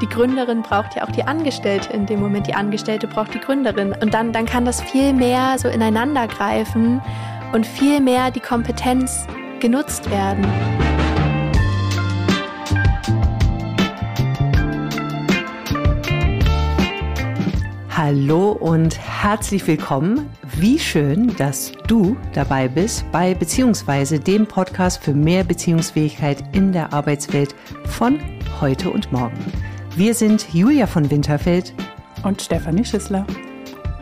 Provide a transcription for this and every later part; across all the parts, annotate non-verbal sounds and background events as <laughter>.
die Gründerin braucht ja auch die Angestellte in dem Moment, die Angestellte braucht die Gründerin. Und dann, dann kann das viel mehr so ineinander greifen und viel mehr die Kompetenz genutzt werden. Hallo und herzlich willkommen. Wie schön, dass du dabei bist bei beziehungsweise dem Podcast für mehr Beziehungsfähigkeit in der Arbeitswelt von heute und morgen. Wir sind Julia von Winterfeld und Stefanie Schissler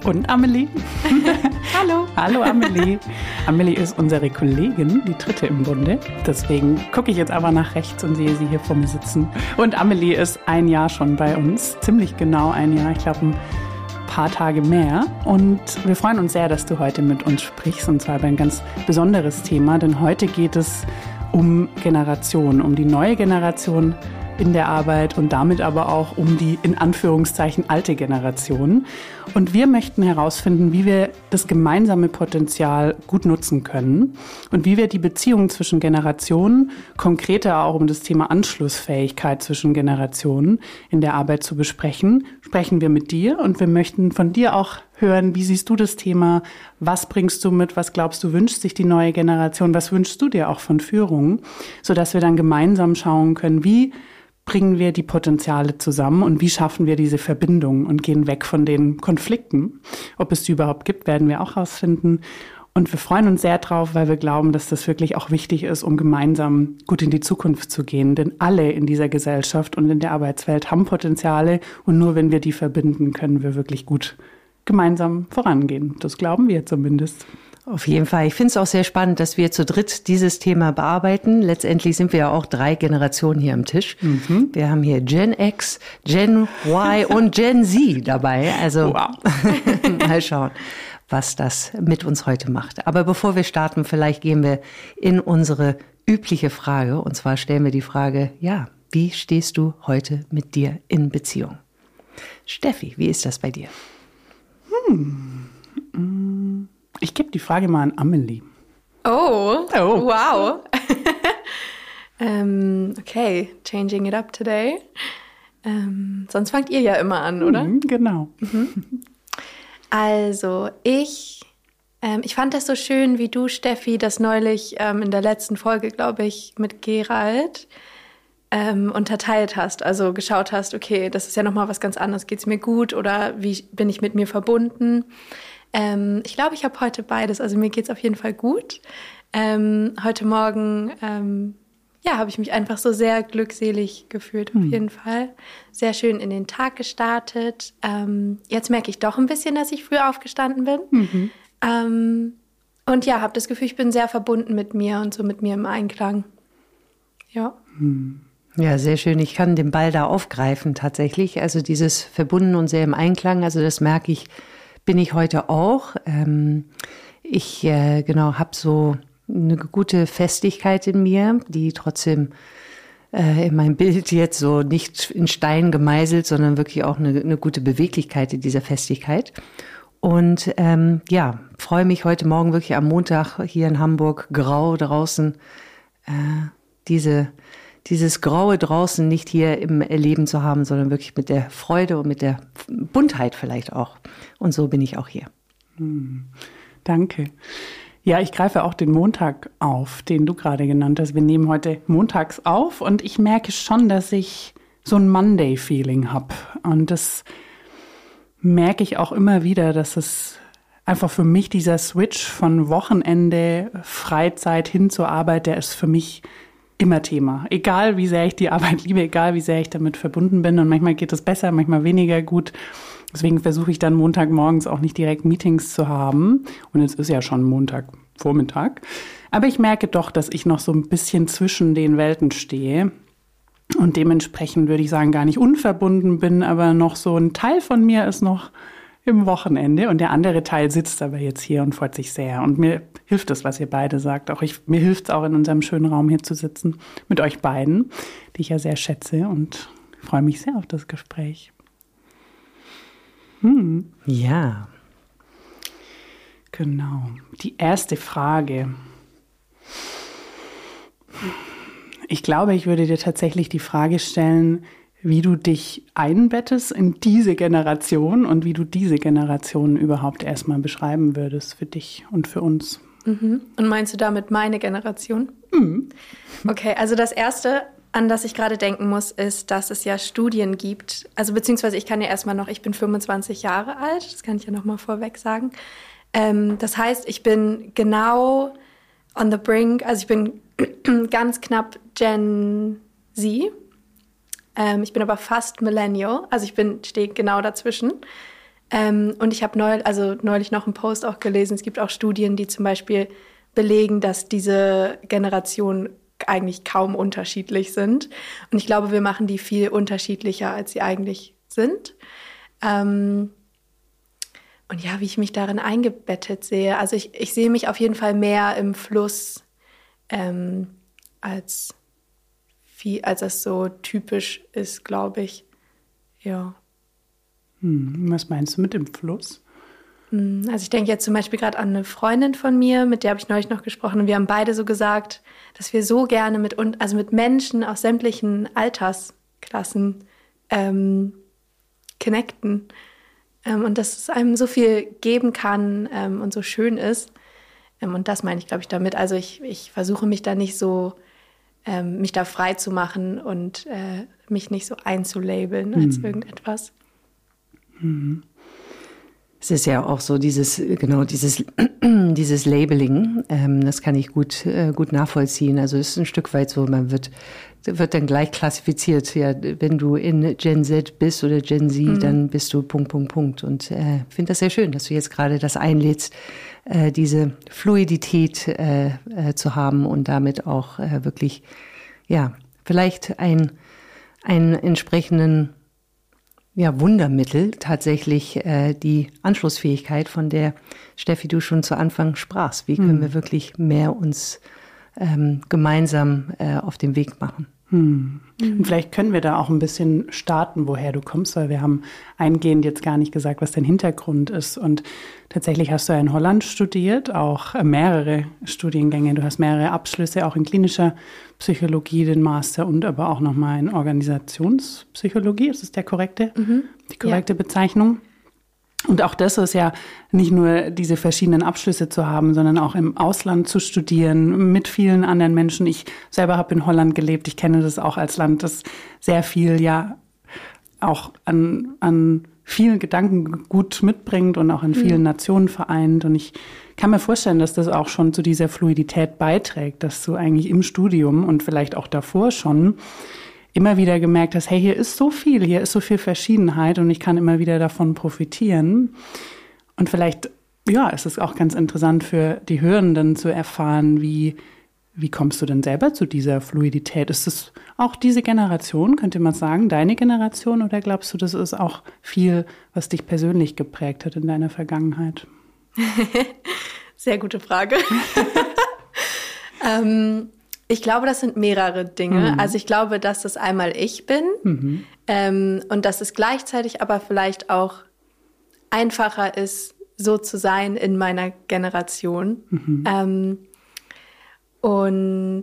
und Amelie. <laughs> Hallo. Hallo Amelie. Amelie ist unsere Kollegin, die dritte im Bunde. Deswegen gucke ich jetzt aber nach rechts und sehe sie hier vor mir sitzen. Und Amelie ist ein Jahr schon bei uns, ziemlich genau ein Jahr. Ich glaube, paar Tage mehr. Und wir freuen uns sehr, dass du heute mit uns sprichst, und zwar über ein ganz besonderes Thema, denn heute geht es um Generation, um die neue Generation in der Arbeit und damit aber auch um die in Anführungszeichen alte Generation. Und wir möchten herausfinden, wie wir das gemeinsame Potenzial gut nutzen können und wie wir die Beziehungen zwischen Generationen, konkreter auch um das Thema Anschlussfähigkeit zwischen Generationen in der Arbeit zu besprechen, sprechen wir mit dir. Und wir möchten von dir auch hören, wie siehst du das Thema, was bringst du mit, was glaubst du, wünscht sich die neue Generation, was wünschst du dir auch von Führung, sodass wir dann gemeinsam schauen können, wie bringen wir die Potenziale zusammen und wie schaffen wir diese Verbindung und gehen weg von den Konflikten. Ob es die überhaupt gibt, werden wir auch herausfinden. Und wir freuen uns sehr drauf, weil wir glauben, dass das wirklich auch wichtig ist, um gemeinsam gut in die Zukunft zu gehen. Denn alle in dieser Gesellschaft und in der Arbeitswelt haben Potenziale und nur wenn wir die verbinden, können wir wirklich gut gemeinsam vorangehen. Das glauben wir zumindest. Auf jeden Fall. Ich finde es auch sehr spannend, dass wir zu dritt dieses Thema bearbeiten. Letztendlich sind wir ja auch drei Generationen hier am Tisch. Mhm. Wir haben hier Gen X, Gen Y und Gen Z dabei. Also wow. <laughs> mal schauen, was das mit uns heute macht. Aber bevor wir starten, vielleicht gehen wir in unsere übliche Frage. Und zwar stellen wir die Frage, ja, wie stehst du heute mit dir in Beziehung? Steffi, wie ist das bei dir? Hm. Ich gebe die Frage mal an Amelie. Oh, oh. wow. <laughs> ähm, okay, changing it up today. Ähm, sonst fangt ihr ja immer an, oder? Mhm, genau. Mhm. Also, ich, ähm, ich fand das so schön, wie du, Steffi, das neulich ähm, in der letzten Folge, glaube ich, mit Gerald ähm, unterteilt hast. Also geschaut hast, okay, das ist ja nochmal was ganz anderes. Geht es mir gut oder wie bin ich mit mir verbunden? Ähm, ich glaube, ich habe heute beides. Also mir geht es auf jeden Fall gut. Ähm, heute Morgen, ähm, ja, habe ich mich einfach so sehr glückselig gefühlt, auf mhm. jeden Fall. Sehr schön in den Tag gestartet. Ähm, jetzt merke ich doch ein bisschen, dass ich früh aufgestanden bin. Mhm. Ähm, und ja, habe das Gefühl, ich bin sehr verbunden mit mir und so mit mir im Einklang. Ja. Mhm. Ja, sehr schön. Ich kann den Ball da aufgreifen tatsächlich. Also dieses verbunden und sehr im Einklang. Also das merke ich bin ich heute auch. Ähm, ich äh, genau habe so eine gute Festigkeit in mir, die trotzdem äh, in meinem Bild jetzt so nicht in Stein gemeißelt, sondern wirklich auch eine, eine gute Beweglichkeit in dieser Festigkeit. Und ähm, ja, freue mich heute Morgen wirklich am Montag hier in Hamburg grau draußen äh, diese dieses Graue draußen nicht hier im Leben zu haben, sondern wirklich mit der Freude und mit der Buntheit vielleicht auch. Und so bin ich auch hier. Hm. Danke. Ja, ich greife auch den Montag auf, den du gerade genannt hast. Wir nehmen heute montags auf und ich merke schon, dass ich so ein Monday-Feeling habe. Und das merke ich auch immer wieder, dass es einfach für mich dieser Switch von Wochenende, Freizeit hin zur Arbeit, der ist für mich immer Thema. Egal wie sehr ich die Arbeit liebe, egal wie sehr ich damit verbunden bin. Und manchmal geht es besser, manchmal weniger gut. Deswegen versuche ich dann Montagmorgens auch nicht direkt Meetings zu haben. Und es ist ja schon Montagvormittag. Aber ich merke doch, dass ich noch so ein bisschen zwischen den Welten stehe. Und dementsprechend würde ich sagen, gar nicht unverbunden bin, aber noch so ein Teil von mir ist noch im Wochenende und der andere Teil sitzt aber jetzt hier und freut sich sehr. Und mir hilft es, was ihr beide sagt. Auch ich, mir hilft es auch in unserem schönen Raum hier zu sitzen mit euch beiden, die ich ja sehr schätze und freue mich sehr auf das Gespräch. Hm. Ja. Genau. Die erste Frage. Ich glaube, ich würde dir tatsächlich die Frage stellen, wie du dich einbettest in diese Generation und wie du diese Generation überhaupt erstmal beschreiben würdest für dich und für uns. Mhm. Und meinst du damit meine Generation? Mhm. Okay, also das Erste, an das ich gerade denken muss, ist, dass es ja Studien gibt. Also beziehungsweise ich kann ja erstmal noch, ich bin 25 Jahre alt, das kann ich ja noch mal vorweg sagen. Ähm, das heißt, ich bin genau on the brink, also ich bin <clears throat> ganz knapp Gen Z. Ähm, ich bin aber fast Millennial, also ich bin stehe genau dazwischen. Ähm, und ich habe neu, also neulich noch einen Post auch gelesen. Es gibt auch Studien, die zum Beispiel belegen, dass diese Generationen eigentlich kaum unterschiedlich sind. Und ich glaube, wir machen die viel unterschiedlicher, als sie eigentlich sind. Ähm, und ja, wie ich mich darin eingebettet sehe. Also ich, ich sehe mich auf jeden Fall mehr im Fluss ähm, als, wie, als das so typisch ist, glaube ich. Ja. Hm, was meinst du mit dem Fluss? Hm, also ich denke jetzt zum Beispiel gerade an eine Freundin von mir, mit der habe ich neulich noch gesprochen und wir haben beide so gesagt, dass wir so gerne mit, also mit Menschen aus sämtlichen Altersklassen ähm, connecten ähm, und dass es einem so viel geben kann ähm, und so schön ist. Ähm, und das meine ich, glaube ich, damit. Also ich, ich versuche mich da nicht so, ähm, mich da frei zu machen und äh, mich nicht so einzulabeln als mhm. irgendetwas. Mhm. Es ist ja auch so dieses, genau, dieses, <clears throat> dieses Labeling, ähm, das kann ich gut, äh, gut nachvollziehen. Also es ist ein Stück weit so, man wird, wird dann gleich klassifiziert. Ja, wenn du in Gen Z bist oder Gen Z, mhm. dann bist du Punkt, Punkt, Punkt. Und äh, finde das sehr schön, dass du jetzt gerade das einlädst, äh, diese Fluidität äh, äh, zu haben und damit auch äh, wirklich, ja, vielleicht ein, einen entsprechenden ja, Wundermittel tatsächlich äh, die Anschlussfähigkeit, von der Steffi du schon zu Anfang sprachst. Wie können mhm. wir wirklich mehr uns ähm, gemeinsam äh, auf den Weg machen? Hm. Mhm. Vielleicht können wir da auch ein bisschen starten, woher du kommst, weil wir haben eingehend jetzt gar nicht gesagt, was dein Hintergrund ist. Und tatsächlich hast du ja in Holland studiert, auch äh, mehrere Studiengänge. Du hast mehrere Abschlüsse, auch in klinischer Psychologie, den Master und aber auch nochmal in Organisationspsychologie. Ist das der korrekte, mhm. die korrekte ja. Bezeichnung? Und auch das ist ja nicht nur diese verschiedenen Abschlüsse zu haben, sondern auch im Ausland zu studieren mit vielen anderen Menschen. Ich selber habe in Holland gelebt. Ich kenne das auch als Land, das sehr viel ja auch an, an vielen Gedanken gut mitbringt und auch in vielen mhm. Nationen vereint. Und ich kann mir vorstellen, dass das auch schon zu dieser Fluidität beiträgt, dass du eigentlich im Studium und vielleicht auch davor schon immer wieder gemerkt hast, hey, hier ist so viel, hier ist so viel Verschiedenheit und ich kann immer wieder davon profitieren. Und vielleicht, ja, ist es auch ganz interessant für die Hörenden zu erfahren, wie, wie kommst du denn selber zu dieser Fluidität? Ist es auch diese Generation, könnte man sagen, deine Generation, oder glaubst du, das ist auch viel, was dich persönlich geprägt hat in deiner Vergangenheit? <laughs> Sehr gute Frage. <laughs> ähm, ich glaube, das sind mehrere Dinge. Mhm. Also ich glaube, dass das einmal ich bin mhm. ähm, und dass es gleichzeitig aber vielleicht auch einfacher ist, so zu sein in meiner Generation. Mhm. Ähm, und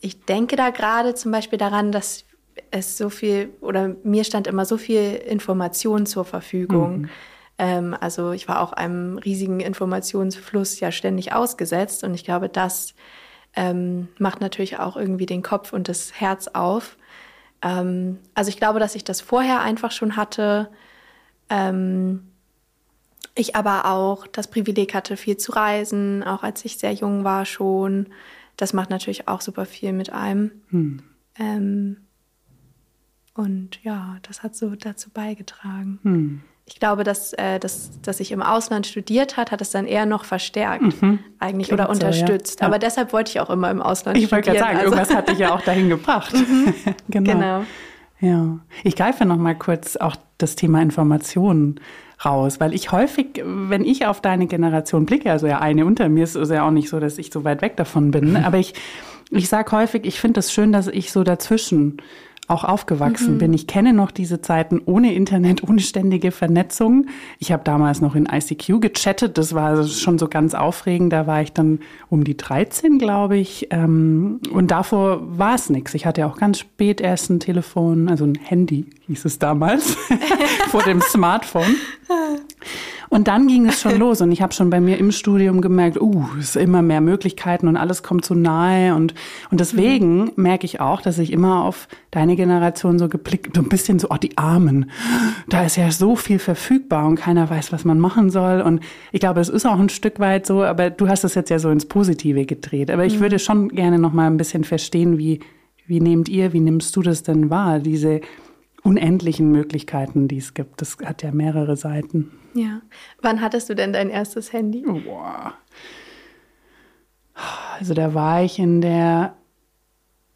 ich denke da gerade zum Beispiel daran, dass es so viel oder mir stand immer so viel Information zur Verfügung. Mhm. Ähm, also ich war auch einem riesigen Informationsfluss ja ständig ausgesetzt und ich glaube, dass ähm, macht natürlich auch irgendwie den Kopf und das Herz auf. Ähm, also ich glaube, dass ich das vorher einfach schon hatte. Ähm, ich aber auch das Privileg hatte, viel zu reisen, auch als ich sehr jung war schon. Das macht natürlich auch super viel mit einem. Hm. Ähm, und ja, das hat so dazu beigetragen. Hm ich glaube, dass, äh, dass, dass ich im Ausland studiert hat, hat es dann eher noch verstärkt mhm. eigentlich Klingt oder unterstützt. So, ja. Aber deshalb wollte ich auch immer im Ausland ich studieren. Ich wollte gerade sagen, also. irgendwas hat dich ja auch dahin gebracht. <laughs> Mhm. <laughs> genau. genau. Ja, ich greife noch mal kurz auch das Thema Informationen raus, weil ich häufig, wenn ich auf deine Generation blicke, also ja eine unter mir ist es ja auch nicht so, dass ich so weit weg davon bin, <laughs> aber ich ich sage häufig, ich finde es das schön, dass ich so dazwischen auch aufgewachsen mhm. bin. Ich kenne noch diese Zeiten ohne Internet, <laughs> ohne ständige Vernetzung. Ich habe damals noch in ICQ gechattet. Das war schon so ganz aufregend. Da war ich dann um die 13, glaube ich. Ähm, und davor war es nichts. Ich hatte auch ganz spät erst ein Telefon, also ein Handy hieß es damals, <laughs> vor dem Smartphone. Und dann ging es schon los und ich habe schon bei mir im Studium gemerkt, uh, es sind immer mehr Möglichkeiten und alles kommt so nahe und und deswegen mhm. merke ich auch, dass ich immer auf deine Generation so geblickt, so ein bisschen so, oh, die Armen, da ist ja so viel verfügbar und keiner weiß, was man machen soll und ich glaube, es ist auch ein Stück weit so, aber du hast es jetzt ja so ins Positive gedreht, aber ich mhm. würde schon gerne noch mal ein bisschen verstehen, wie wie nehmt ihr, wie nimmst du das denn wahr, diese unendlichen Möglichkeiten, die es gibt. Das hat ja mehrere Seiten. Ja. Wann hattest du denn dein erstes Handy? Boah. Also da war ich in der,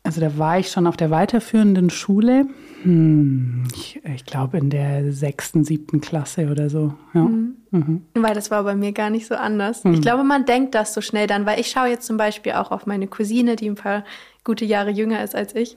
also da war ich schon auf der weiterführenden Schule. Hm, ich, ich glaube in der sechsten, siebten Klasse oder so. Ja. Mhm. Mhm. Weil das war bei mir gar nicht so anders. Mhm. Ich glaube, man denkt das so schnell dann, weil ich schaue jetzt zum Beispiel auch auf meine Cousine, die ein paar gute Jahre jünger ist als ich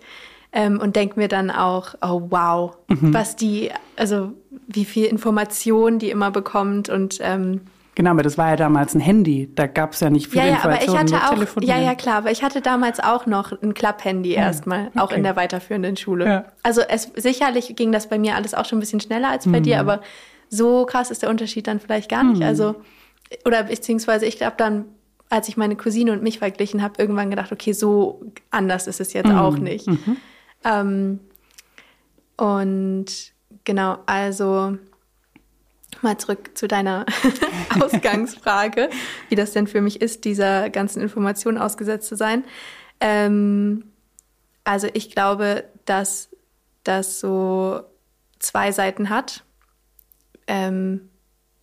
ähm, und denke mir dann auch, oh wow, mhm. was die, also wie viel Information die immer bekommt und ähm, Genau, aber das war ja damals ein Handy. Da gab es ja nicht viel ja, ja, Information. Aber ich hatte auch, ja, ja, klar. Aber ich hatte damals auch noch ein Klapphandy ja, erstmal, okay. auch in der weiterführenden Schule. Ja. Also es, sicherlich ging das bei mir alles auch schon ein bisschen schneller als bei mhm. dir, aber so krass ist der Unterschied dann vielleicht gar nicht. Mhm. Also, oder beziehungsweise ich glaube dann, als ich meine Cousine und mich verglichen habe, irgendwann gedacht, okay, so anders ist es jetzt mhm. auch nicht. Ähm, und genau, also mal zurück zu deiner <laughs> Ausgangsfrage, wie das denn für mich ist, dieser ganzen Information ausgesetzt zu sein. Ähm, also ich glaube, dass das so zwei Seiten hat, ähm,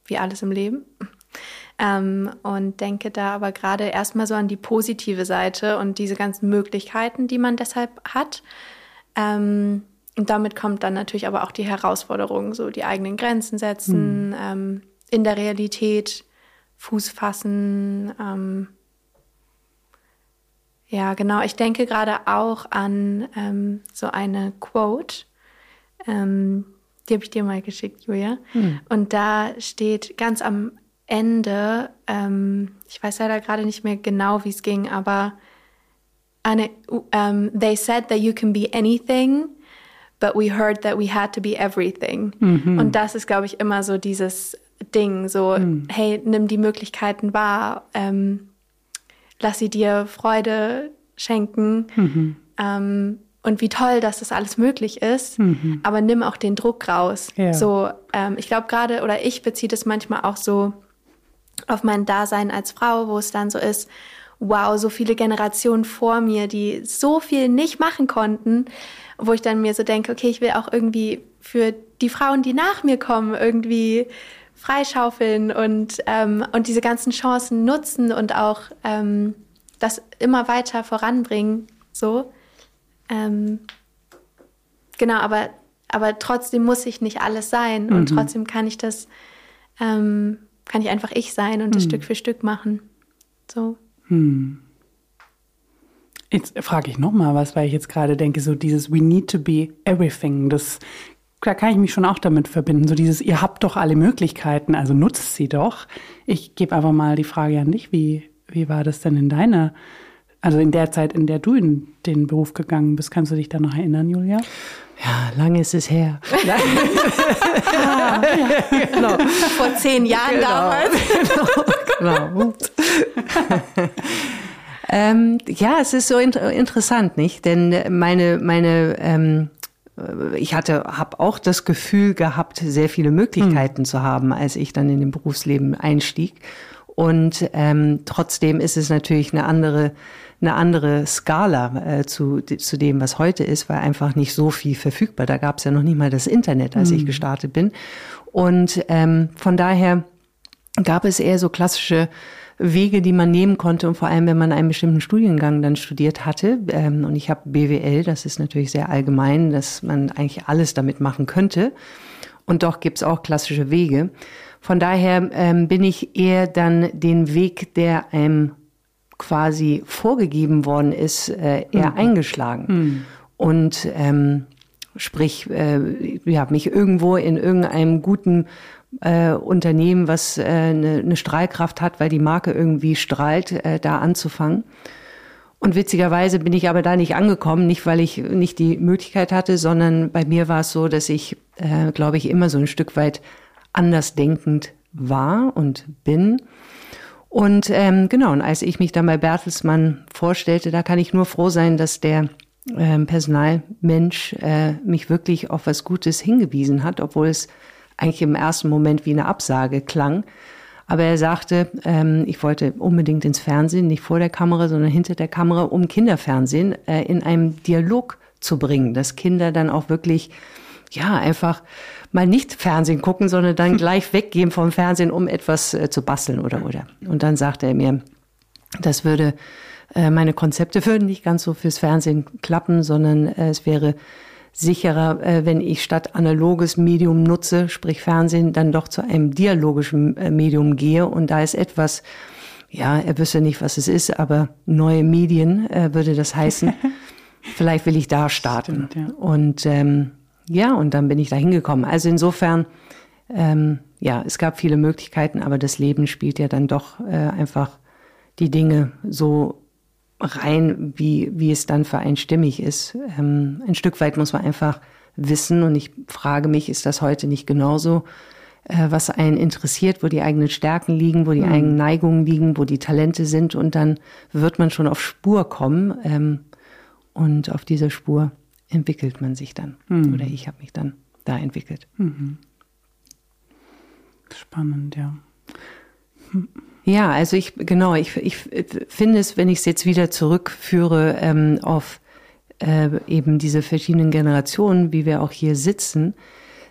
wie alles im Leben. Ähm, und denke da aber gerade erstmal so an die positive Seite und diese ganzen Möglichkeiten, die man deshalb hat. Ähm, und damit kommt dann natürlich aber auch die Herausforderung, so die eigenen Grenzen setzen, mhm. ähm, in der Realität Fuß fassen. Ähm, ja, genau. Ich denke gerade auch an ähm, so eine Quote. Ähm, die habe ich dir mal geschickt, Julia. Mhm. Und da steht ganz am Ende, ähm, ich weiß leider gerade nicht mehr genau, wie es ging, aber eine, um, they said that you can be anything, but we heard that we had to be everything. Mhm. Und das ist, glaube ich, immer so dieses Ding, so, mhm. hey, nimm die Möglichkeiten wahr, ähm, lass sie dir Freude schenken. Mhm. Ähm, und wie toll, dass das alles möglich ist, mhm. aber nimm auch den Druck raus. Ja. So, ähm, ich glaube gerade, oder ich beziehe das manchmal auch so auf mein Dasein als Frau, wo es dann so ist, wow, so viele Generationen vor mir, die so viel nicht machen konnten, wo ich dann mir so denke, okay, ich will auch irgendwie für die Frauen, die nach mir kommen, irgendwie freischaufeln und, ähm, und diese ganzen Chancen nutzen und auch ähm, das immer weiter voranbringen. So. Ähm, genau, aber, aber trotzdem muss ich nicht alles sein und mhm. trotzdem kann ich das, ähm, kann ich einfach ich sein und das mhm. Stück für Stück machen. So. Hm. Jetzt frage ich nochmal was, weil ich jetzt gerade denke, so dieses We need to be everything, das da kann ich mich schon auch damit verbinden. So dieses, ihr habt doch alle Möglichkeiten, also nutzt sie doch. Ich gebe einfach mal die Frage an dich, wie, wie war das denn in deiner, also in der Zeit, in der du in den Beruf gegangen bist? Kannst du dich da noch erinnern, Julia? Ja, lange ist es her. <laughs> ah, ja. genau. Vor zehn Jahren genau. damals. <laughs> genau. genau. <laughs> ähm, ja, es ist so inter interessant, nicht? Denn meine, meine, ähm, ich hatte, habe auch das Gefühl gehabt, sehr viele Möglichkeiten hm. zu haben, als ich dann in dem Berufsleben einstieg. Und ähm, trotzdem ist es natürlich eine andere eine andere Skala äh, zu, zu dem, was heute ist, weil einfach nicht so viel verfügbar. Da gab es ja noch nicht mal das Internet, als mhm. ich gestartet bin. Und ähm, von daher gab es eher so klassische Wege, die man nehmen konnte und vor allem, wenn man einen bestimmten Studiengang dann studiert hatte. Ähm, und ich habe BWL, das ist natürlich sehr allgemein, dass man eigentlich alles damit machen könnte. Und doch gibt's auch klassische Wege. Von daher ähm, bin ich eher dann den Weg, der einem quasi vorgegeben worden ist, äh, eher mhm. eingeschlagen. Mhm. Und ähm, Sprich, äh, ja, mich irgendwo in irgendeinem guten äh, Unternehmen, was äh, eine, eine Strahlkraft hat, weil die Marke irgendwie strahlt, äh, da anzufangen. Und witzigerweise bin ich aber da nicht angekommen, nicht weil ich nicht die Möglichkeit hatte, sondern bei mir war es so, dass ich, äh, glaube ich, immer so ein Stück weit andersdenkend war und bin. Und ähm, genau, und als ich mich dann bei Bertelsmann vorstellte, da kann ich nur froh sein, dass der ähm, Personalmensch äh, mich wirklich auf was Gutes hingewiesen hat, obwohl es eigentlich im ersten Moment wie eine Absage klang. Aber er sagte, ähm, ich wollte unbedingt ins Fernsehen, nicht vor der Kamera, sondern hinter der Kamera, um Kinderfernsehen äh, in einem Dialog zu bringen, dass Kinder dann auch wirklich, ja, einfach mal nicht Fernsehen gucken, sondern dann gleich weggehen vom Fernsehen, um etwas äh, zu basteln oder, oder. Und dann sagte er mir, das würde, äh, meine Konzepte würden nicht ganz so fürs Fernsehen klappen, sondern äh, es wäre sicherer, äh, wenn ich statt analoges Medium nutze, sprich Fernsehen, dann doch zu einem dialogischen äh, Medium gehe. Und da ist etwas, ja, er wüsste nicht, was es ist, aber neue Medien äh, würde das heißen. <laughs> Vielleicht will ich da starten. Stimmt, ja. Und ähm, ja, und dann bin ich da hingekommen. Also insofern, ähm, ja, es gab viele Möglichkeiten, aber das Leben spielt ja dann doch äh, einfach die Dinge so rein, wie, wie es dann für einen stimmig ist. Ähm, ein Stück weit muss man einfach wissen und ich frage mich, ist das heute nicht genauso, äh, was einen interessiert, wo die eigenen Stärken liegen, wo die mhm. eigenen Neigungen liegen, wo die Talente sind und dann wird man schon auf Spur kommen ähm, und auf dieser Spur entwickelt man sich dann mhm. oder ich habe mich dann da entwickelt. Mhm. Spannend, ja. Ja, also ich, genau, ich, ich finde es, wenn ich es jetzt wieder zurückführe ähm, auf äh, eben diese verschiedenen Generationen, wie wir auch hier sitzen,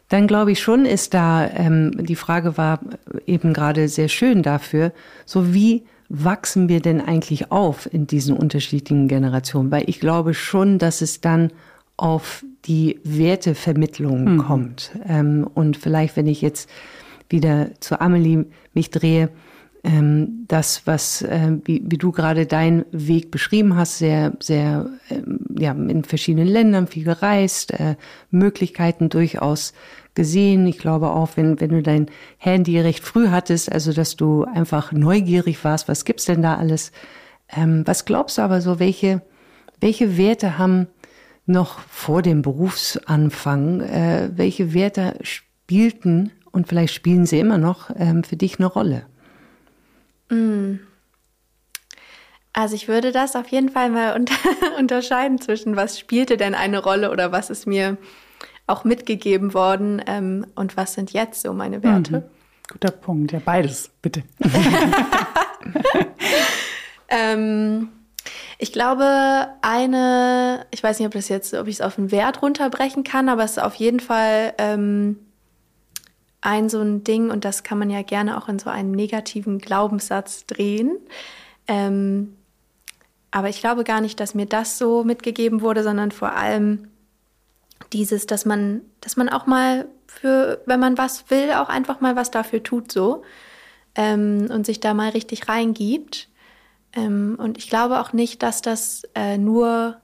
dann glaube ich schon ist da, ähm, die Frage war eben gerade sehr schön dafür, so wie wachsen wir denn eigentlich auf in diesen unterschiedlichen Generationen? Weil ich glaube schon, dass es dann auf die Wertevermittlung mhm. kommt. Ähm, und vielleicht, wenn ich jetzt wieder zu Amelie mich drehe, ähm, das, was, äh, wie, wie du gerade deinen Weg beschrieben hast, sehr, sehr, ähm, ja, in verschiedenen Ländern viel gereist, äh, Möglichkeiten durchaus gesehen. Ich glaube auch, wenn, wenn du dein Handy recht früh hattest, also dass du einfach neugierig warst, was gibt's denn da alles? Ähm, was glaubst du aber so, welche, welche Werte haben noch vor dem Berufsanfang, äh, welche Werte spielten und vielleicht spielen sie immer noch ähm, für dich eine Rolle? Mm. Also ich würde das auf jeden Fall mal unter <laughs> unterscheiden zwischen, was spielte denn eine Rolle oder was ist mir auch mitgegeben worden ähm, und was sind jetzt so meine Werte. Mhm. Guter Punkt, ja beides, bitte. <laughs> <laughs> ähm, ich glaube, eine, ich weiß nicht, ob das jetzt, ob ich es auf einen Wert runterbrechen kann, aber es ist auf jeden Fall ähm, ein so ein Ding, und das kann man ja gerne auch in so einen negativen Glaubenssatz drehen. Ähm, aber ich glaube gar nicht, dass mir das so mitgegeben wurde, sondern vor allem dieses, dass man, dass man auch mal für, wenn man was will, auch einfach mal was dafür tut so ähm, und sich da mal richtig reingibt. Ähm, und ich glaube auch nicht, dass das äh, nur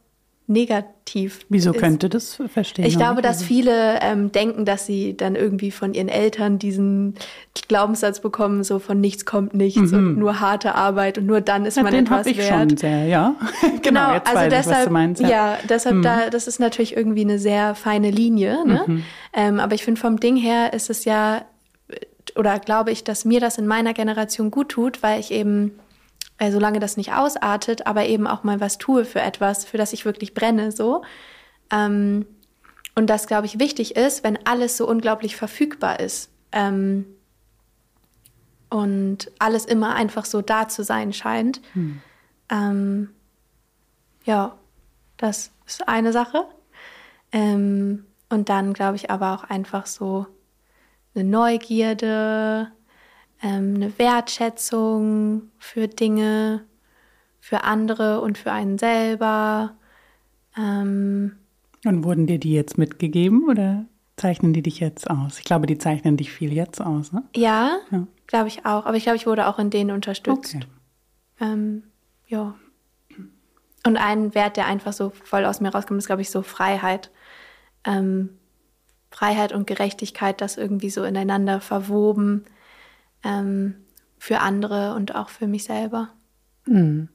negativ. Wieso ist. könnte das verstehen? Ich glaube, dass viele ähm, denken, dass sie dann irgendwie von ihren Eltern diesen Glaubenssatz bekommen, so von nichts kommt nichts mhm. und nur harte Arbeit und nur dann ist ja, man den etwas ich wert. Schon sehr, ja. <laughs> genau, genau jetzt also deshalb, ich, meinst, ja. ja. deshalb mhm. da, das ist natürlich irgendwie eine sehr feine Linie. Ne? Mhm. Ähm, aber ich finde vom Ding her ist es ja oder glaube ich, dass mir das in meiner Generation gut tut, weil ich eben äh, solange das nicht ausartet, aber eben auch mal was tue für etwas, für das ich wirklich brenne, so. Ähm, und das, glaube ich, wichtig ist, wenn alles so unglaublich verfügbar ist. Ähm, und alles immer einfach so da zu sein scheint. Hm. Ähm, ja, das ist eine Sache. Ähm, und dann glaube ich aber auch einfach so eine Neugierde, ähm, eine Wertschätzung für Dinge, für andere und für einen selber. Ähm, und wurden dir die jetzt mitgegeben oder zeichnen die dich jetzt aus? Ich glaube, die zeichnen dich viel jetzt aus, ne? Ja, ja. glaube ich auch. Aber ich glaube, ich wurde auch in denen unterstützt. Okay. Ähm, ja. Und ein Wert, der einfach so voll aus mir rauskommt, ist, glaube ich, so Freiheit. ähm, Freiheit und Gerechtigkeit, das irgendwie so ineinander verwoben ähm, für andere und auch für mich selber. Mhm.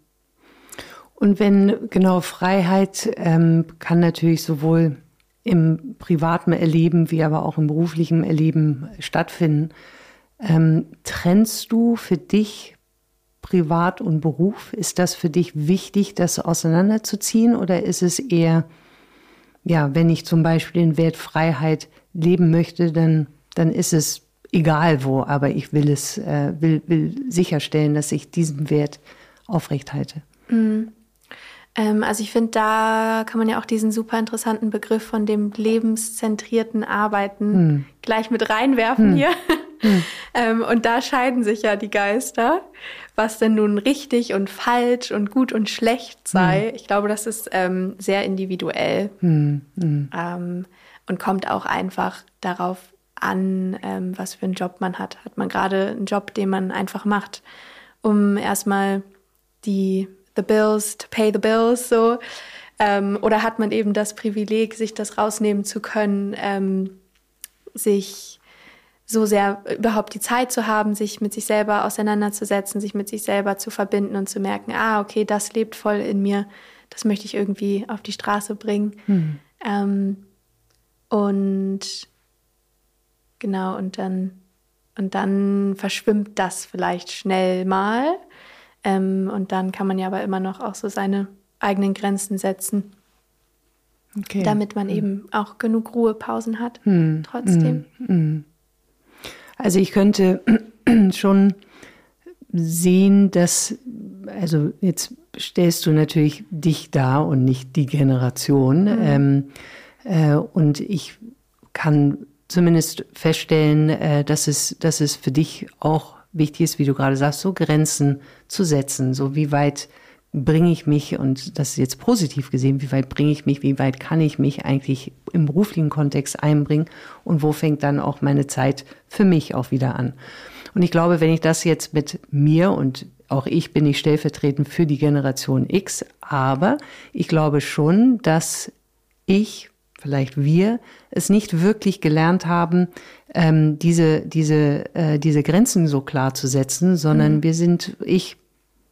Und wenn genau Freiheit ähm, kann natürlich sowohl im privaten Erleben wie aber auch im beruflichen Erleben stattfinden. Ähm, trennst du für dich Privat und Beruf? Ist das für dich wichtig, das auseinanderzuziehen oder ist es eher, ja, wenn ich zum Beispiel den Wert Freiheit leben möchte, dann, dann ist es egal wo, aber ich will es, äh, will, will sicherstellen, dass ich diesen Wert aufrechthalte. Mhm. Ähm, also ich finde, da kann man ja auch diesen super interessanten Begriff von dem lebenszentrierten Arbeiten mhm. gleich mit reinwerfen mhm. hier. Mhm. <laughs> ähm, und da scheiden sich ja die Geister, was denn nun richtig und falsch und gut und schlecht sei. Ich glaube, das ist ähm, sehr individuell ähm, und kommt auch einfach darauf an, ähm, was für einen Job man hat. Hat man gerade einen Job, den man einfach macht, um erstmal die the bills to pay the bills so ähm, oder hat man eben das Privileg, sich das rausnehmen zu können, ähm, sich so sehr überhaupt die Zeit zu haben, sich mit sich selber auseinanderzusetzen, sich mit sich selber zu verbinden und zu merken, ah, okay, das lebt voll in mir, das möchte ich irgendwie auf die Straße bringen. Hm. Ähm, und Genau, und dann, und dann verschwimmt das vielleicht schnell mal. Ähm, und dann kann man ja aber immer noch auch so seine eigenen Grenzen setzen. Okay. Damit man hm. eben auch genug Ruhepausen hat, hm. trotzdem. Hm. hm. Also ich könnte <clears throat> schon sehen, dass, also jetzt stellst du natürlich dich da und nicht die Generation. Ähm, äh, und ich kann zumindest feststellen, äh, dass, es, dass es für dich auch wichtig ist, wie du gerade sagst, so Grenzen zu setzen. So wie weit bringe ich mich, und das ist jetzt positiv gesehen, wie weit bringe ich mich, wie weit kann ich mich eigentlich im beruflichen Kontext einbringen und wo fängt dann auch meine Zeit für mich auch wieder an. Und ich glaube, wenn ich das jetzt mit mir und auch ich bin nicht stellvertretend für die Generation X, aber ich glaube schon, dass ich vielleicht wir es nicht wirklich gelernt haben, ähm, diese, diese, äh, diese Grenzen so klar zu setzen, sondern mhm. wir sind, ich,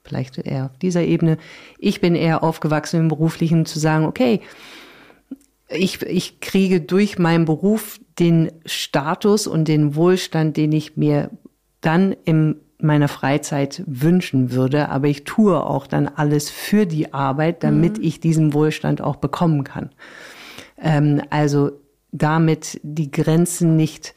vielleicht eher auf dieser Ebene, ich bin eher aufgewachsen im Beruflichen zu sagen, okay, ich, ich kriege durch meinen Beruf den Status und den Wohlstand, den ich mir dann in meiner Freizeit wünschen würde, aber ich tue auch dann alles für die Arbeit, damit mhm. ich diesen Wohlstand auch bekommen kann. Ähm, also damit die Grenzen nicht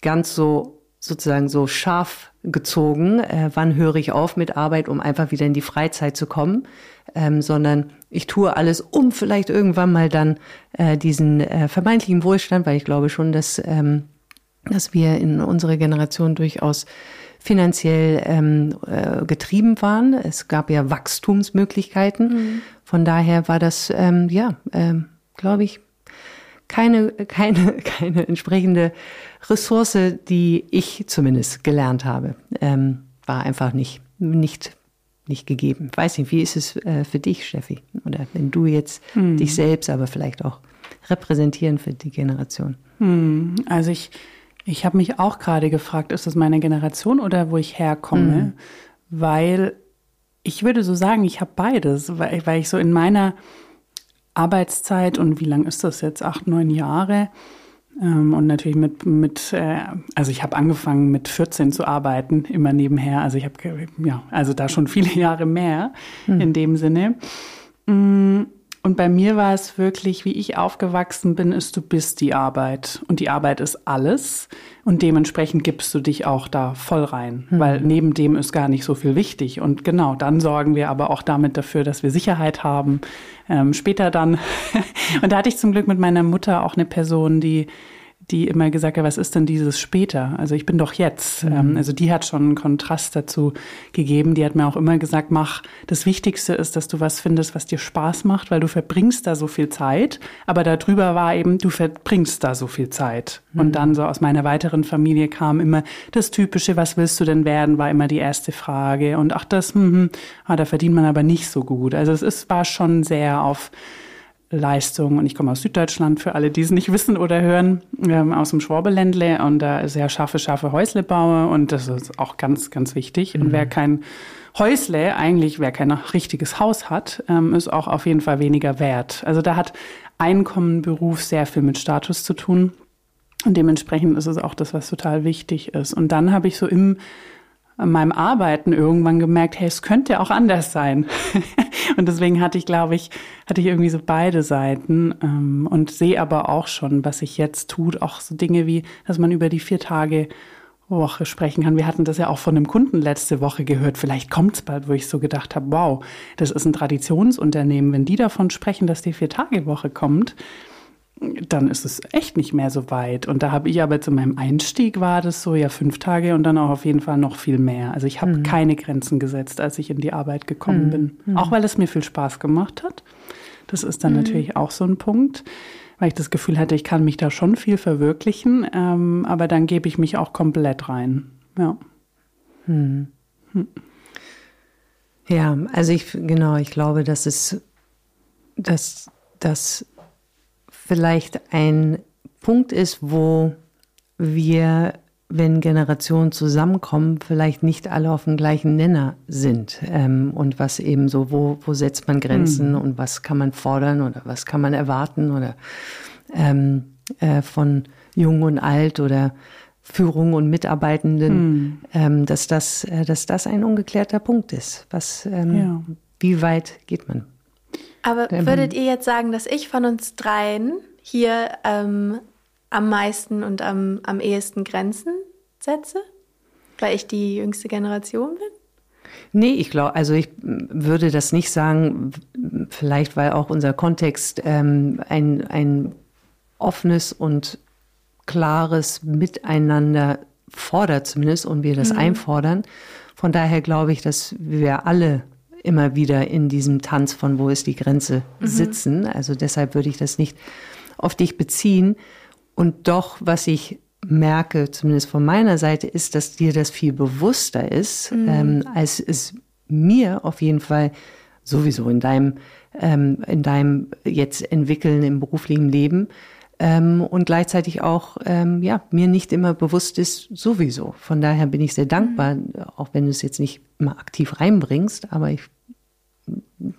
ganz so sozusagen so scharf gezogen, äh, wann höre ich auf mit Arbeit, um einfach wieder in die Freizeit zu kommen, ähm, sondern ich tue alles, um vielleicht irgendwann mal dann äh, diesen äh, vermeintlichen Wohlstand, weil ich glaube schon, dass, ähm, dass wir in unserer Generation durchaus finanziell ähm, äh, getrieben waren. Es gab ja Wachstumsmöglichkeiten. Mhm. Von daher war das, ähm, ja, ähm, glaube ich, keine, keine, keine entsprechende Ressource, die ich zumindest gelernt habe. Ähm, war einfach nicht, nicht, nicht gegeben. Weiß nicht, wie ist es äh, für dich, Steffi? Oder wenn du jetzt hm. dich selbst, aber vielleicht auch repräsentieren für die Generation? Hm. Also ich, ich habe mich auch gerade gefragt, ist das meine Generation oder wo ich herkomme? Hm. Weil ich würde so sagen, ich habe beides, weil, weil ich so in meiner Arbeitszeit und wie lang ist das jetzt? Acht, neun Jahre. Ähm, und natürlich mit, mit äh, also ich habe angefangen mit 14 zu arbeiten, immer nebenher. Also ich habe, ja, also da schon viele <laughs> Jahre mehr hm. in dem Sinne. Und bei mir war es wirklich, wie ich aufgewachsen bin, ist, du bist die Arbeit. Und die Arbeit ist alles. Und dementsprechend gibst du dich auch da voll rein. Mhm. Weil neben dem ist gar nicht so viel wichtig. Und genau, dann sorgen wir aber auch damit dafür, dass wir Sicherheit haben. Ähm, später dann. <laughs> und da hatte ich zum Glück mit meiner Mutter auch eine Person, die die immer gesagt hat, was ist denn dieses später? Also ich bin doch jetzt. Mhm. Ähm, also die hat schon einen Kontrast dazu gegeben. Die hat mir auch immer gesagt, mach, das Wichtigste ist, dass du was findest, was dir Spaß macht, weil du verbringst da so viel Zeit. Aber darüber war eben, du verbringst da so viel Zeit. Mhm. Und dann so aus meiner weiteren Familie kam immer das Typische, was willst du denn werden, war immer die erste Frage. Und ach, das, hm, hm, ah, da verdient man aber nicht so gut. Also es ist, war schon sehr auf Leistung. Und ich komme aus Süddeutschland, für alle, die es nicht wissen oder hören, ähm, aus dem Schwabeländle. Und da ist ja scharfe, scharfe Häusle baue. Und das ist auch ganz, ganz wichtig. Mhm. Und wer kein Häusle, eigentlich wer kein richtiges Haus hat, ähm, ist auch auf jeden Fall weniger wert. Also da hat Einkommen, Beruf sehr viel mit Status zu tun. Und dementsprechend ist es auch das, was total wichtig ist. Und dann habe ich so im meinem Arbeiten irgendwann gemerkt, hey, es könnte auch anders sein. <laughs> und deswegen hatte ich, glaube ich, hatte ich irgendwie so beide Seiten ähm, und sehe aber auch schon, was sich jetzt tut, auch so Dinge wie, dass man über die vier Tage Woche sprechen kann. Wir hatten das ja auch von einem Kunden letzte Woche gehört. Vielleicht kommt es bald, wo ich so gedacht habe, wow, das ist ein Traditionsunternehmen. Wenn die davon sprechen, dass die Vier-Tage-Woche kommt, dann ist es echt nicht mehr so weit. Und da habe ich aber zu meinem Einstieg war das so, ja, fünf Tage und dann auch auf jeden Fall noch viel mehr. Also ich habe mhm. keine Grenzen gesetzt, als ich in die Arbeit gekommen mhm. bin. Mhm. Auch weil es mir viel Spaß gemacht hat. Das ist dann mhm. natürlich auch so ein Punkt weil ich das Gefühl hatte, ich kann mich da schon viel verwirklichen, ähm, aber dann gebe ich mich auch komplett rein. Ja. Hm. Hm. Ja, also ich genau, ich glaube, dass es, dass das vielleicht ein Punkt ist, wo wir wenn Generationen zusammenkommen, vielleicht nicht alle auf dem gleichen Nenner sind. Ähm, und was eben so, wo, wo setzt man Grenzen mhm. und was kann man fordern oder was kann man erwarten oder ähm, äh, von Jung und Alt oder Führung und Mitarbeitenden, mhm. ähm, dass, das, äh, dass das ein ungeklärter Punkt ist. Was, ähm, ja. Wie weit geht man? Aber würdet ihr jetzt sagen, dass ich von uns dreien hier ähm, am meisten und am, am ehesten Grenzen setze? Weil ich die jüngste Generation bin? Nee, ich glaube, also ich würde das nicht sagen, vielleicht weil auch unser Kontext ähm, ein, ein offenes und klares Miteinander fordert zumindest und wir das mhm. einfordern. Von daher glaube ich, dass wir alle immer wieder in diesem Tanz von wo ist die Grenze mhm. sitzen. Also deshalb würde ich das nicht auf dich beziehen. Und doch, was ich merke, zumindest von meiner Seite, ist, dass dir das viel bewusster ist, mhm. ähm, als es mir auf jeden Fall sowieso in deinem, ähm, in deinem jetzt entwickeln im beruflichen Leben ähm, und gleichzeitig auch, ähm, ja, mir nicht immer bewusst ist, sowieso. Von daher bin ich sehr dankbar, mhm. auch wenn du es jetzt nicht immer aktiv reinbringst, aber ich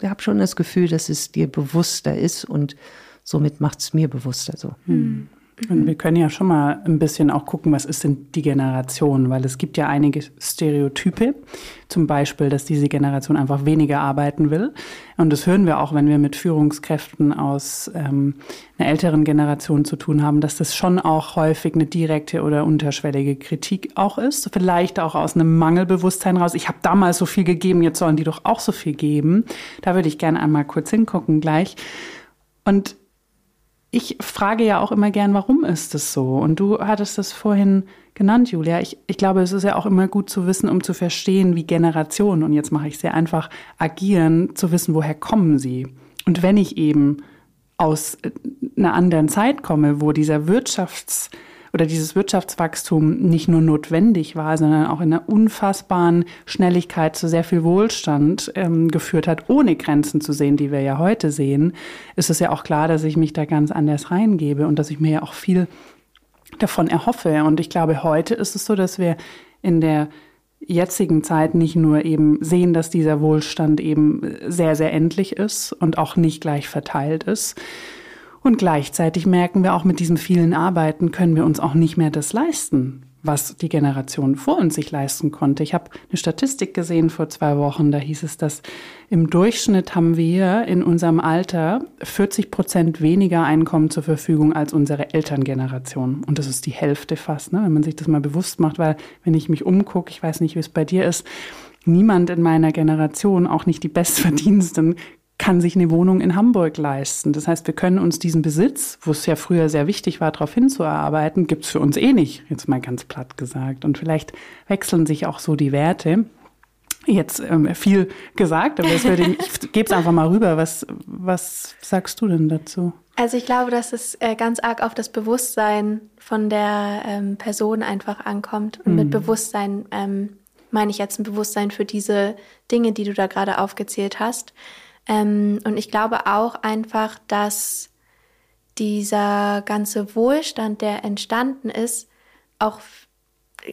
habe schon das Gefühl, dass es dir bewusster ist und somit macht es mir bewusster so. Mhm. Und wir können ja schon mal ein bisschen auch gucken, was ist denn die Generation, weil es gibt ja einige Stereotype, zum Beispiel, dass diese Generation einfach weniger arbeiten will. Und das hören wir auch, wenn wir mit Führungskräften aus ähm, einer älteren Generation zu tun haben, dass das schon auch häufig eine direkte oder unterschwellige Kritik auch ist. Vielleicht auch aus einem Mangelbewusstsein raus. Ich habe damals so viel gegeben, jetzt sollen die doch auch so viel geben. Da würde ich gerne einmal kurz hingucken gleich. Und ich frage ja auch immer gern, warum ist das so? Und du hattest das vorhin genannt, Julia. Ich, ich glaube, es ist ja auch immer gut zu wissen, um zu verstehen, wie Generationen, und jetzt mache ich sehr einfach, agieren, zu wissen, woher kommen sie. Und wenn ich eben aus einer anderen Zeit komme, wo dieser Wirtschafts- oder dieses Wirtschaftswachstum nicht nur notwendig war, sondern auch in einer unfassbaren Schnelligkeit zu sehr viel Wohlstand ähm, geführt hat, ohne Grenzen zu sehen, die wir ja heute sehen, ist es ja auch klar, dass ich mich da ganz anders reingebe und dass ich mir ja auch viel davon erhoffe. Und ich glaube, heute ist es so, dass wir in der jetzigen Zeit nicht nur eben sehen, dass dieser Wohlstand eben sehr, sehr endlich ist und auch nicht gleich verteilt ist, und gleichzeitig merken wir auch mit diesem vielen Arbeiten können wir uns auch nicht mehr das leisten, was die Generation vor uns sich leisten konnte. Ich habe eine Statistik gesehen vor zwei Wochen, da hieß es, dass im Durchschnitt haben wir in unserem Alter 40 Prozent weniger Einkommen zur Verfügung als unsere Elterngeneration. Und das ist die Hälfte fast, ne? wenn man sich das mal bewusst macht, weil wenn ich mich umgucke, ich weiß nicht, wie es bei dir ist, niemand in meiner Generation, auch nicht die <laughs> Bestverdiensten, kann sich eine Wohnung in Hamburg leisten. Das heißt, wir können uns diesen Besitz, wo es ja früher sehr wichtig war, darauf hinzuarbeiten, gibt's für uns eh nicht, jetzt mal ganz platt gesagt. Und vielleicht wechseln sich auch so die Werte. Jetzt ähm, viel gesagt, aber würde, ich <laughs> gebe es einfach mal rüber. Was, was sagst du denn dazu? Also ich glaube, dass es äh, ganz arg auf das Bewusstsein von der ähm, Person einfach ankommt. Und mhm. mit Bewusstsein ähm, meine ich jetzt ein Bewusstsein für diese Dinge, die du da gerade aufgezählt hast. Ähm, und ich glaube auch einfach, dass dieser ganze Wohlstand, der entstanden ist, auch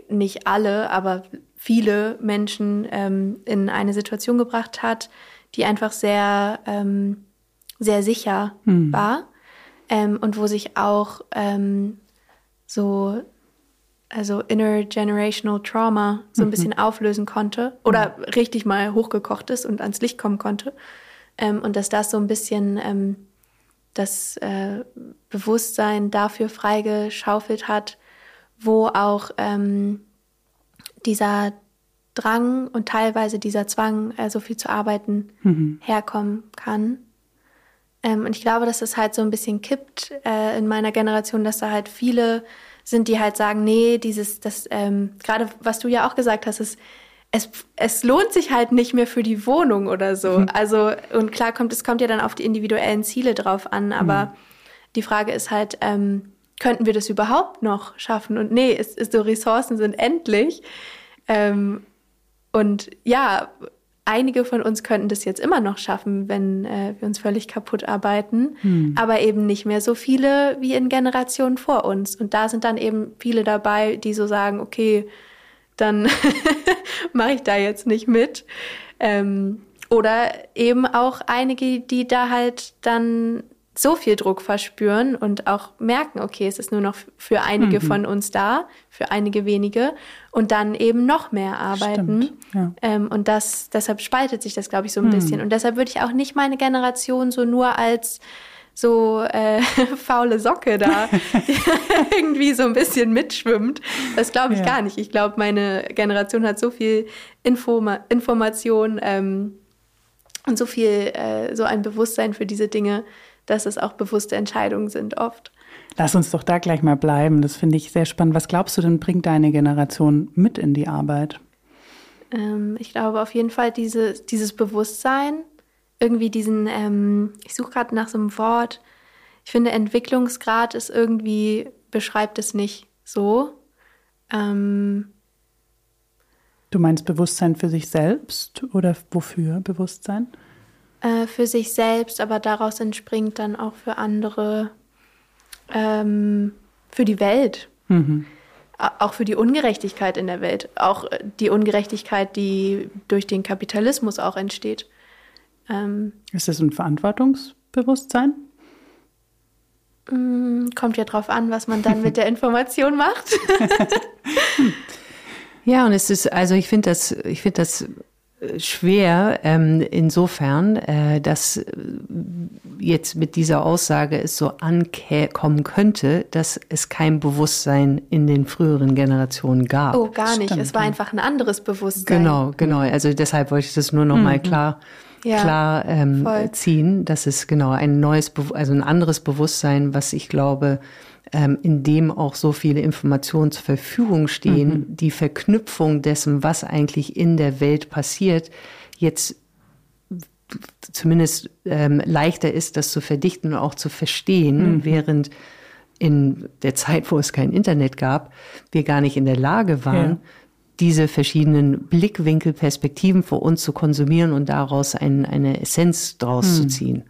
nicht alle, aber viele Menschen ähm, in eine Situation gebracht hat, die einfach sehr, ähm, sehr sicher hm. war ähm, und wo sich auch ähm, so also intergenerational Trauma so ein mhm. bisschen auflösen konnte oder richtig mal hochgekocht ist und ans Licht kommen konnte. Ähm, und dass das so ein bisschen ähm, das äh, Bewusstsein dafür freigeschaufelt hat, wo auch ähm, dieser Drang und teilweise dieser Zwang, äh, so viel zu arbeiten, mhm. herkommen kann. Ähm, und ich glaube, dass es halt so ein bisschen kippt äh, in meiner Generation, dass da halt viele sind, die halt sagen, nee, dieses, das, ähm, gerade was du ja auch gesagt hast, ist, es, es lohnt sich halt nicht mehr für die Wohnung oder so. Mhm. Also, und klar kommt, es kommt ja dann auf die individuellen Ziele drauf an, aber mhm. die Frage ist halt, ähm, könnten wir das überhaupt noch schaffen? Und nee, es, es, so Ressourcen sind endlich. Ähm, und ja, einige von uns könnten das jetzt immer noch schaffen, wenn äh, wir uns völlig kaputt arbeiten, hm. aber eben nicht mehr so viele wie in Generationen vor uns. Und da sind dann eben viele dabei, die so sagen, okay, dann <laughs> mache ich da jetzt nicht mit. Ähm, oder eben auch einige, die da halt dann so viel Druck verspüren und auch merken, okay, es ist nur noch für einige mhm. von uns da, für einige wenige und dann eben noch mehr arbeiten. ja. ähm, und das, deshalb spaltet sich das, glaube ich, so ein mhm. bisschen. Und deshalb würde ich auch nicht meine Generation so nur als so äh, <laughs> faule Socke da <laughs> <laughs> irgendwie so ein bisschen mitschwimmt. Das glaube ich ja. gar nicht. Ich glaube, meine Generation hat so viel Informa Information ähm, und so viel, äh, so ein Bewusstsein für diese Dinge, dass es auch bewusste Entscheidungen sind oft. Lass uns doch da gleich mal bleiben. Das finde ich sehr spannend. Was glaubst du denn, bringt deine Generation mit in die Arbeit? Ähm, ich glaube auf jeden Fall diese, dieses Bewusstsein, irgendwie diesen, ähm, ich suche gerade nach so einem Wort. Ich finde, Entwicklungsgrad ist irgendwie, beschreibt es nicht so. Ähm, du meinst Bewusstsein für sich selbst oder wofür Bewusstsein? äh, für sich selbst, aber daraus entspringt dann auch für andere, ähm, für die Welt. Mhm. Auch für die Ungerechtigkeit in der Welt. Auch äh, die Ungerechtigkeit, die durch den Kapitalismus auch entsteht. Ähm, Ist das ein Verantwortungsbewusstsein? Mm, kommt ja drauf an, was man dann mit der <laughs> Information macht. ja, und es ist, also ich finde das, ich finde das schwer ähm, insofern, äh, dass äh, jetzt mit dieser Aussage es so ankommen könnte, dass es kein Bewusstsein in den früheren Generationen gab. Oh, gar nicht. Stimmt. Es war einfach ein anderes Bewusstsein. Genau, genau. Also deshalb wollte ich das nur noch mhm. mal klar ja, klar ähm, ziehen, dass es genau ein neues, also ein anderes Bewusstsein, was ich glaube, ähm, in dem auch so viele Informationen zur Verfügung stehen, mhm. die Verknüpfung dessen, was eigentlich in der Welt passiert, jetzt zumindest ähm, leichter ist, das zu verdichten und auch zu verstehen, mhm. während in der Zeit, wo es kein Internet gab, wir gar nicht in der Lage waren, ja. Diese verschiedenen Blickwinkel, Perspektiven für uns zu konsumieren und daraus ein, eine Essenz draus mhm. zu ziehen.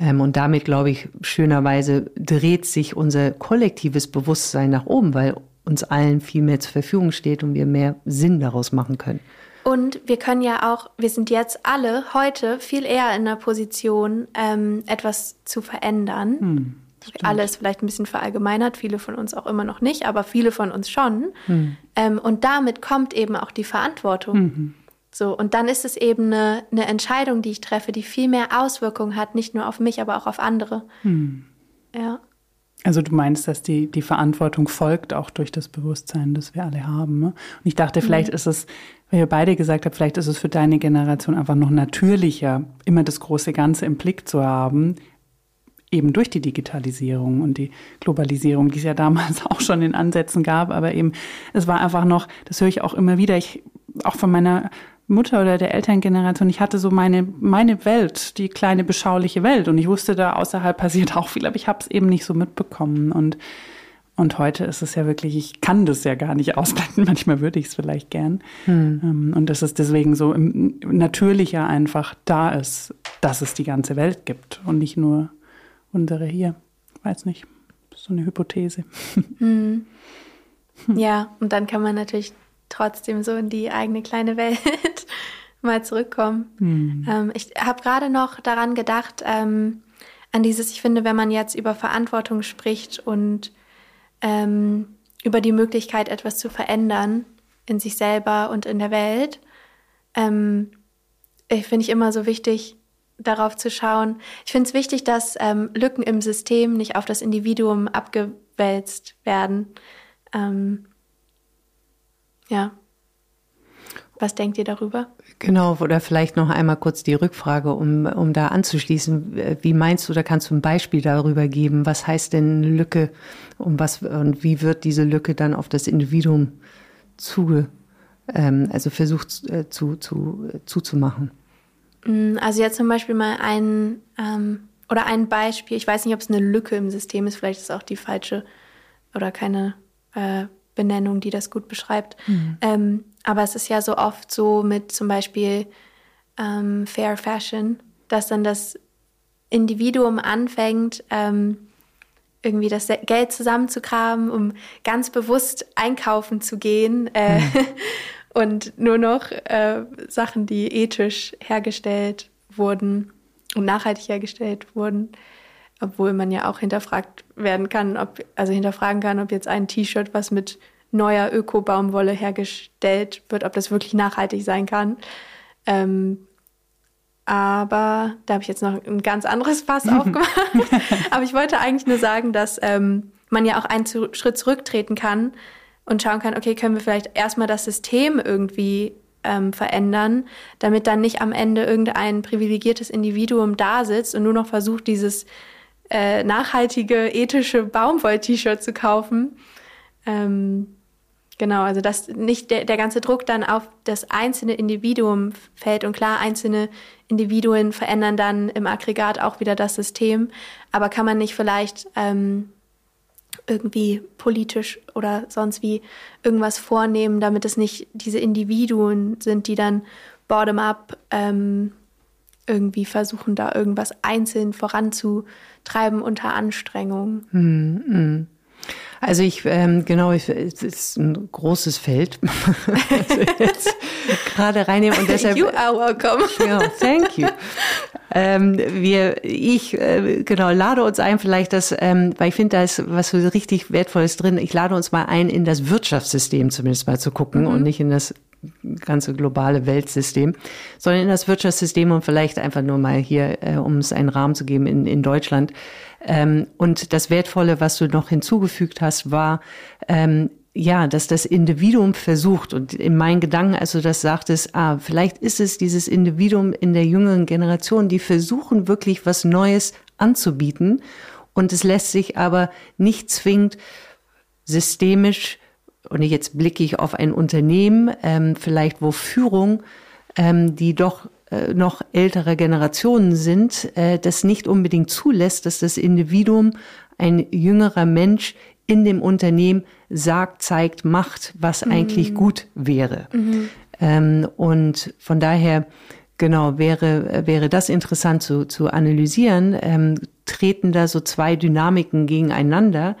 Ähm, und damit, glaube ich, schönerweise dreht sich unser kollektives Bewusstsein nach oben, weil uns allen viel mehr zur Verfügung steht und wir mehr Sinn daraus machen können. Und wir können ja auch, wir sind jetzt alle heute viel eher in der Position, ähm, etwas zu verändern. Hm, Alles vielleicht ein bisschen verallgemeinert, viele von uns auch immer noch nicht, aber viele von uns schon. Hm. Ähm, und damit kommt eben auch die Verantwortung. Mhm. So, und dann ist es eben eine, eine Entscheidung, die ich treffe, die viel mehr Auswirkungen hat, nicht nur auf mich, aber auch auf andere. Hm. Ja. Also du meinst, dass die, die Verantwortung folgt auch durch das Bewusstsein, das wir alle haben. Ne? Und ich dachte, vielleicht mhm. ist es, weil ihr beide gesagt habt, vielleicht ist es für deine Generation einfach noch natürlicher, immer das große Ganze im Blick zu haben, eben durch die Digitalisierung und die Globalisierung, die es ja damals <laughs> auch schon in Ansätzen gab, aber eben, es war einfach noch, das höre ich auch immer wieder, ich, auch von meiner Mutter oder der Elterngeneration, ich hatte so meine, meine Welt, die kleine beschauliche Welt. Und ich wusste, da außerhalb <laughs> passiert auch viel, aber ich habe es eben nicht so mitbekommen. Und, Und heute ist es ja wirklich, ich kann das ja gar nicht ausblenden. <laughs> Manchmal würde ich es vielleicht gern. Hm. Und dass es deswegen so natürlicher einfach da ist, dass es die ganze Welt gibt und nicht nur unsere hier. Weiß nicht. So eine Hypothese. <laughs> Hm. Ja, und dann kann man natürlich trotzdem so in die eigene kleine Welt <laughs> mal zurückkommen. Hm. Ähm, ich habe gerade noch daran gedacht, ähm, an dieses, ich finde, wenn man jetzt über Verantwortung spricht und ähm, über die Möglichkeit, etwas zu verändern in sich selber und in der Welt, ähm, finde ich immer so wichtig, darauf zu schauen. Ich finde es wichtig, dass ähm, Lücken im System nicht auf das Individuum abgewälzt werden. Ähm, ja. Was denkt ihr darüber? Genau, oder vielleicht noch einmal kurz die Rückfrage, um, um da anzuschließen. Wie meinst du, da kannst du ein Beispiel darüber geben? Was heißt denn Lücke? Um was, und wie wird diese Lücke dann auf das Individuum zuge, ähm, also versucht äh, zu, zu, äh, zuzumachen? Mm, also jetzt zum Beispiel mal ein, ähm, oder ein Beispiel. Ich weiß nicht, ob es eine Lücke im System ist. Vielleicht ist es auch die falsche oder keine äh, Benennung, die das gut beschreibt. Mhm. Ähm, aber es ist ja so oft so mit zum Beispiel ähm, Fair Fashion, dass dann das Individuum anfängt, ähm, irgendwie das Geld zusammenzukramen, um ganz bewusst einkaufen zu gehen äh, mhm. <laughs> und nur noch äh, Sachen, die ethisch hergestellt wurden und nachhaltig hergestellt wurden, obwohl man ja auch hinterfragt werden kann, ob also hinterfragen kann, ob jetzt ein T-Shirt, was mit neuer Öko-Baumwolle hergestellt wird, ob das wirklich nachhaltig sein kann. Ähm, aber da habe ich jetzt noch ein ganz anderes <laughs> Fass aufgemacht. aber ich wollte eigentlich nur sagen, dass ähm, man ja auch einen Schritt zurücktreten kann und schauen kann, okay, können wir vielleicht erstmal das System irgendwie ähm, verändern, damit dann nicht am Ende irgendein privilegiertes Individuum da sitzt und nur noch versucht, dieses äh, nachhaltige, ethische Baumwoll-T-Shirt zu kaufen. Ähm, Genau, also dass nicht der, der ganze Druck dann auf das einzelne Individuum fällt. Und klar, einzelne Individuen verändern dann im Aggregat auch wieder das System. Aber kann man nicht vielleicht ähm, irgendwie politisch oder sonst wie irgendwas vornehmen, damit es nicht diese Individuen sind, die dann bottom-up ähm, irgendwie versuchen, da irgendwas einzeln voranzutreiben unter Anstrengung. Mm, mm. Also ich, ähm, genau, ich, es ist ein großes Feld. <laughs> also jetzt gerade reinnehmen und <laughs> deshalb. You are welcome. <laughs> Ja, thank you. Ähm, wir, ich, äh, genau, lade uns ein, vielleicht das, ähm, weil ich finde, da ist was so richtig Wertvolles drin. Ich lade uns mal ein, in das Wirtschaftssystem zumindest mal zu gucken mhm. und nicht in das ganze globale Weltsystem, sondern in das Wirtschaftssystem und vielleicht einfach nur mal hier, äh, um es einen Rahmen zu geben, in, in Deutschland. Ähm, und das Wertvolle, was du noch hinzugefügt hast, war, ähm, ja, dass das Individuum versucht und in meinen Gedanken, also das sagt es, ah, vielleicht ist es dieses Individuum in der jüngeren Generation, die versuchen wirklich was Neues anzubieten und es lässt sich aber nicht zwingend systemisch und jetzt blicke ich auf ein Unternehmen, ähm, vielleicht wo Führung, ähm, die doch äh, noch ältere Generationen sind, äh, das nicht unbedingt zulässt, dass das Individuum, ein jüngerer Mensch in dem Unternehmen sagt, zeigt, macht, was mhm. eigentlich gut wäre. Mhm. Ähm, und von daher, genau, wäre, wäre das interessant zu, zu analysieren. Ähm, treten da so zwei Dynamiken gegeneinander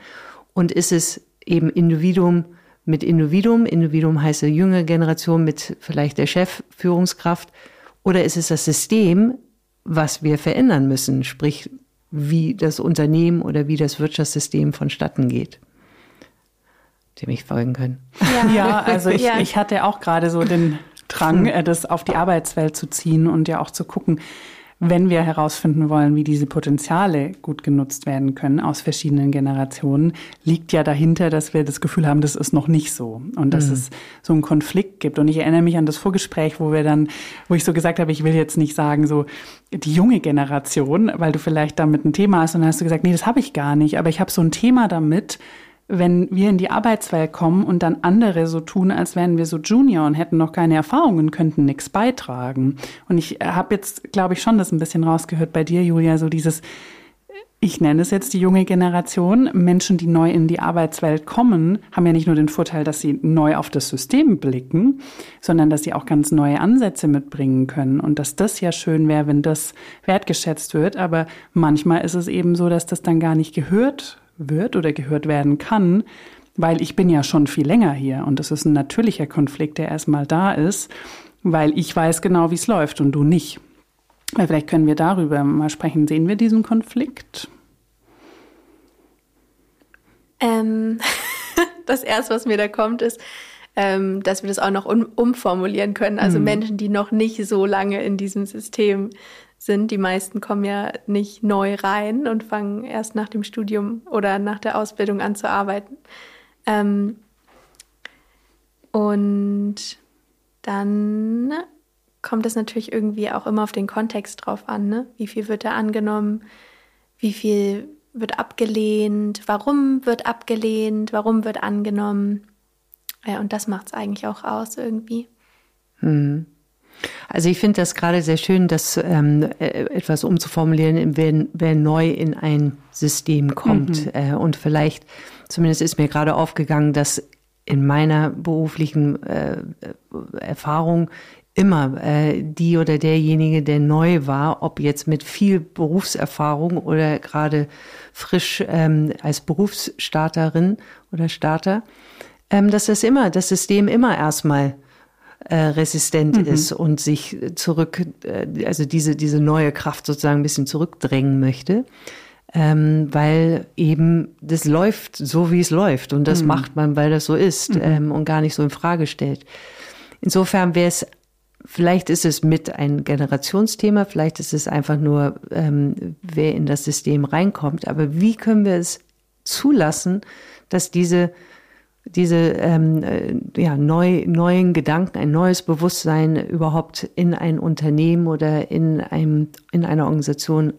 und ist es eben Individuum mit Individuum, Individuum heißt jüngere Generation mit vielleicht der Chefführungskraft, oder ist es das System, was wir verändern müssen, sprich wie das Unternehmen oder wie das Wirtschaftssystem vonstatten geht? Dem ich folgen können. Ja, ja also ich, ja. ich hatte auch gerade so den Drang, äh, das auf die Arbeitswelt zu ziehen und ja auch zu gucken, wenn wir herausfinden wollen, wie diese Potenziale gut genutzt werden können aus verschiedenen Generationen, liegt ja dahinter, dass wir das Gefühl haben, das ist noch nicht so und dass mhm. es so einen Konflikt gibt. Und ich erinnere mich an das Vorgespräch, wo wir dann, wo ich so gesagt habe, ich will jetzt nicht sagen, so die junge Generation, weil du vielleicht damit ein Thema hast und dann hast du gesagt, nee, das habe ich gar nicht, aber ich habe so ein Thema damit, wenn wir in die Arbeitswelt kommen und dann andere so tun, als wären wir so Junior und hätten noch keine Erfahrungen, könnten nichts beitragen. Und ich habe jetzt, glaube ich, schon das ein bisschen rausgehört bei dir, Julia, so dieses, ich nenne es jetzt die junge Generation. Menschen, die neu in die Arbeitswelt kommen, haben ja nicht nur den Vorteil, dass sie neu auf das System blicken, sondern dass sie auch ganz neue Ansätze mitbringen können. Und dass das ja schön wäre, wenn das wertgeschätzt wird. Aber manchmal ist es eben so, dass das dann gar nicht gehört wird oder gehört werden kann, weil ich bin ja schon viel länger hier. Und das ist ein natürlicher Konflikt, der erstmal da ist, weil ich weiß genau, wie es läuft und du nicht. Vielleicht können wir darüber mal sprechen. Sehen wir diesen Konflikt? Ähm, <laughs> das erste, was mir da kommt, ist, ähm, dass wir das auch noch um, umformulieren können. Also mhm. Menschen, die noch nicht so lange in diesem System sind. Die meisten kommen ja nicht neu rein und fangen erst nach dem Studium oder nach der Ausbildung an zu arbeiten. Ähm, und dann kommt es natürlich irgendwie auch immer auf den Kontext drauf an. Ne? Wie viel wird da angenommen? Wie viel wird abgelehnt? Warum wird abgelehnt? Warum wird angenommen? Ja, und das macht es eigentlich auch aus irgendwie. Hm. Also ich finde das gerade sehr schön, das ähm, äh, etwas umzuformulieren, wer, wer, neu in ein System kommt. Mhm. Äh, und vielleicht, zumindest ist mir gerade aufgegangen, dass in meiner beruflichen äh, Erfahrung immer äh, die oder derjenige, der neu war, ob jetzt mit viel Berufserfahrung oder gerade frisch ähm, als Berufsstarterin oder Starter, ähm, dass das immer, das System immer erstmal äh, resistent mhm. ist und sich zurück, äh, also diese, diese neue Kraft sozusagen ein bisschen zurückdrängen möchte. Ähm, weil eben das läuft so, wie es läuft. Und das mhm. macht man, weil das so ist mhm. ähm, und gar nicht so in Frage stellt. Insofern wäre es Vielleicht ist es mit ein Generationsthema, vielleicht ist es einfach nur, ähm, wer in das System reinkommt. Aber wie können wir es zulassen, dass diese, diese ähm, äh, ja, neu, neuen Gedanken, ein neues Bewusstsein überhaupt in ein Unternehmen oder in, einem, in einer Organisation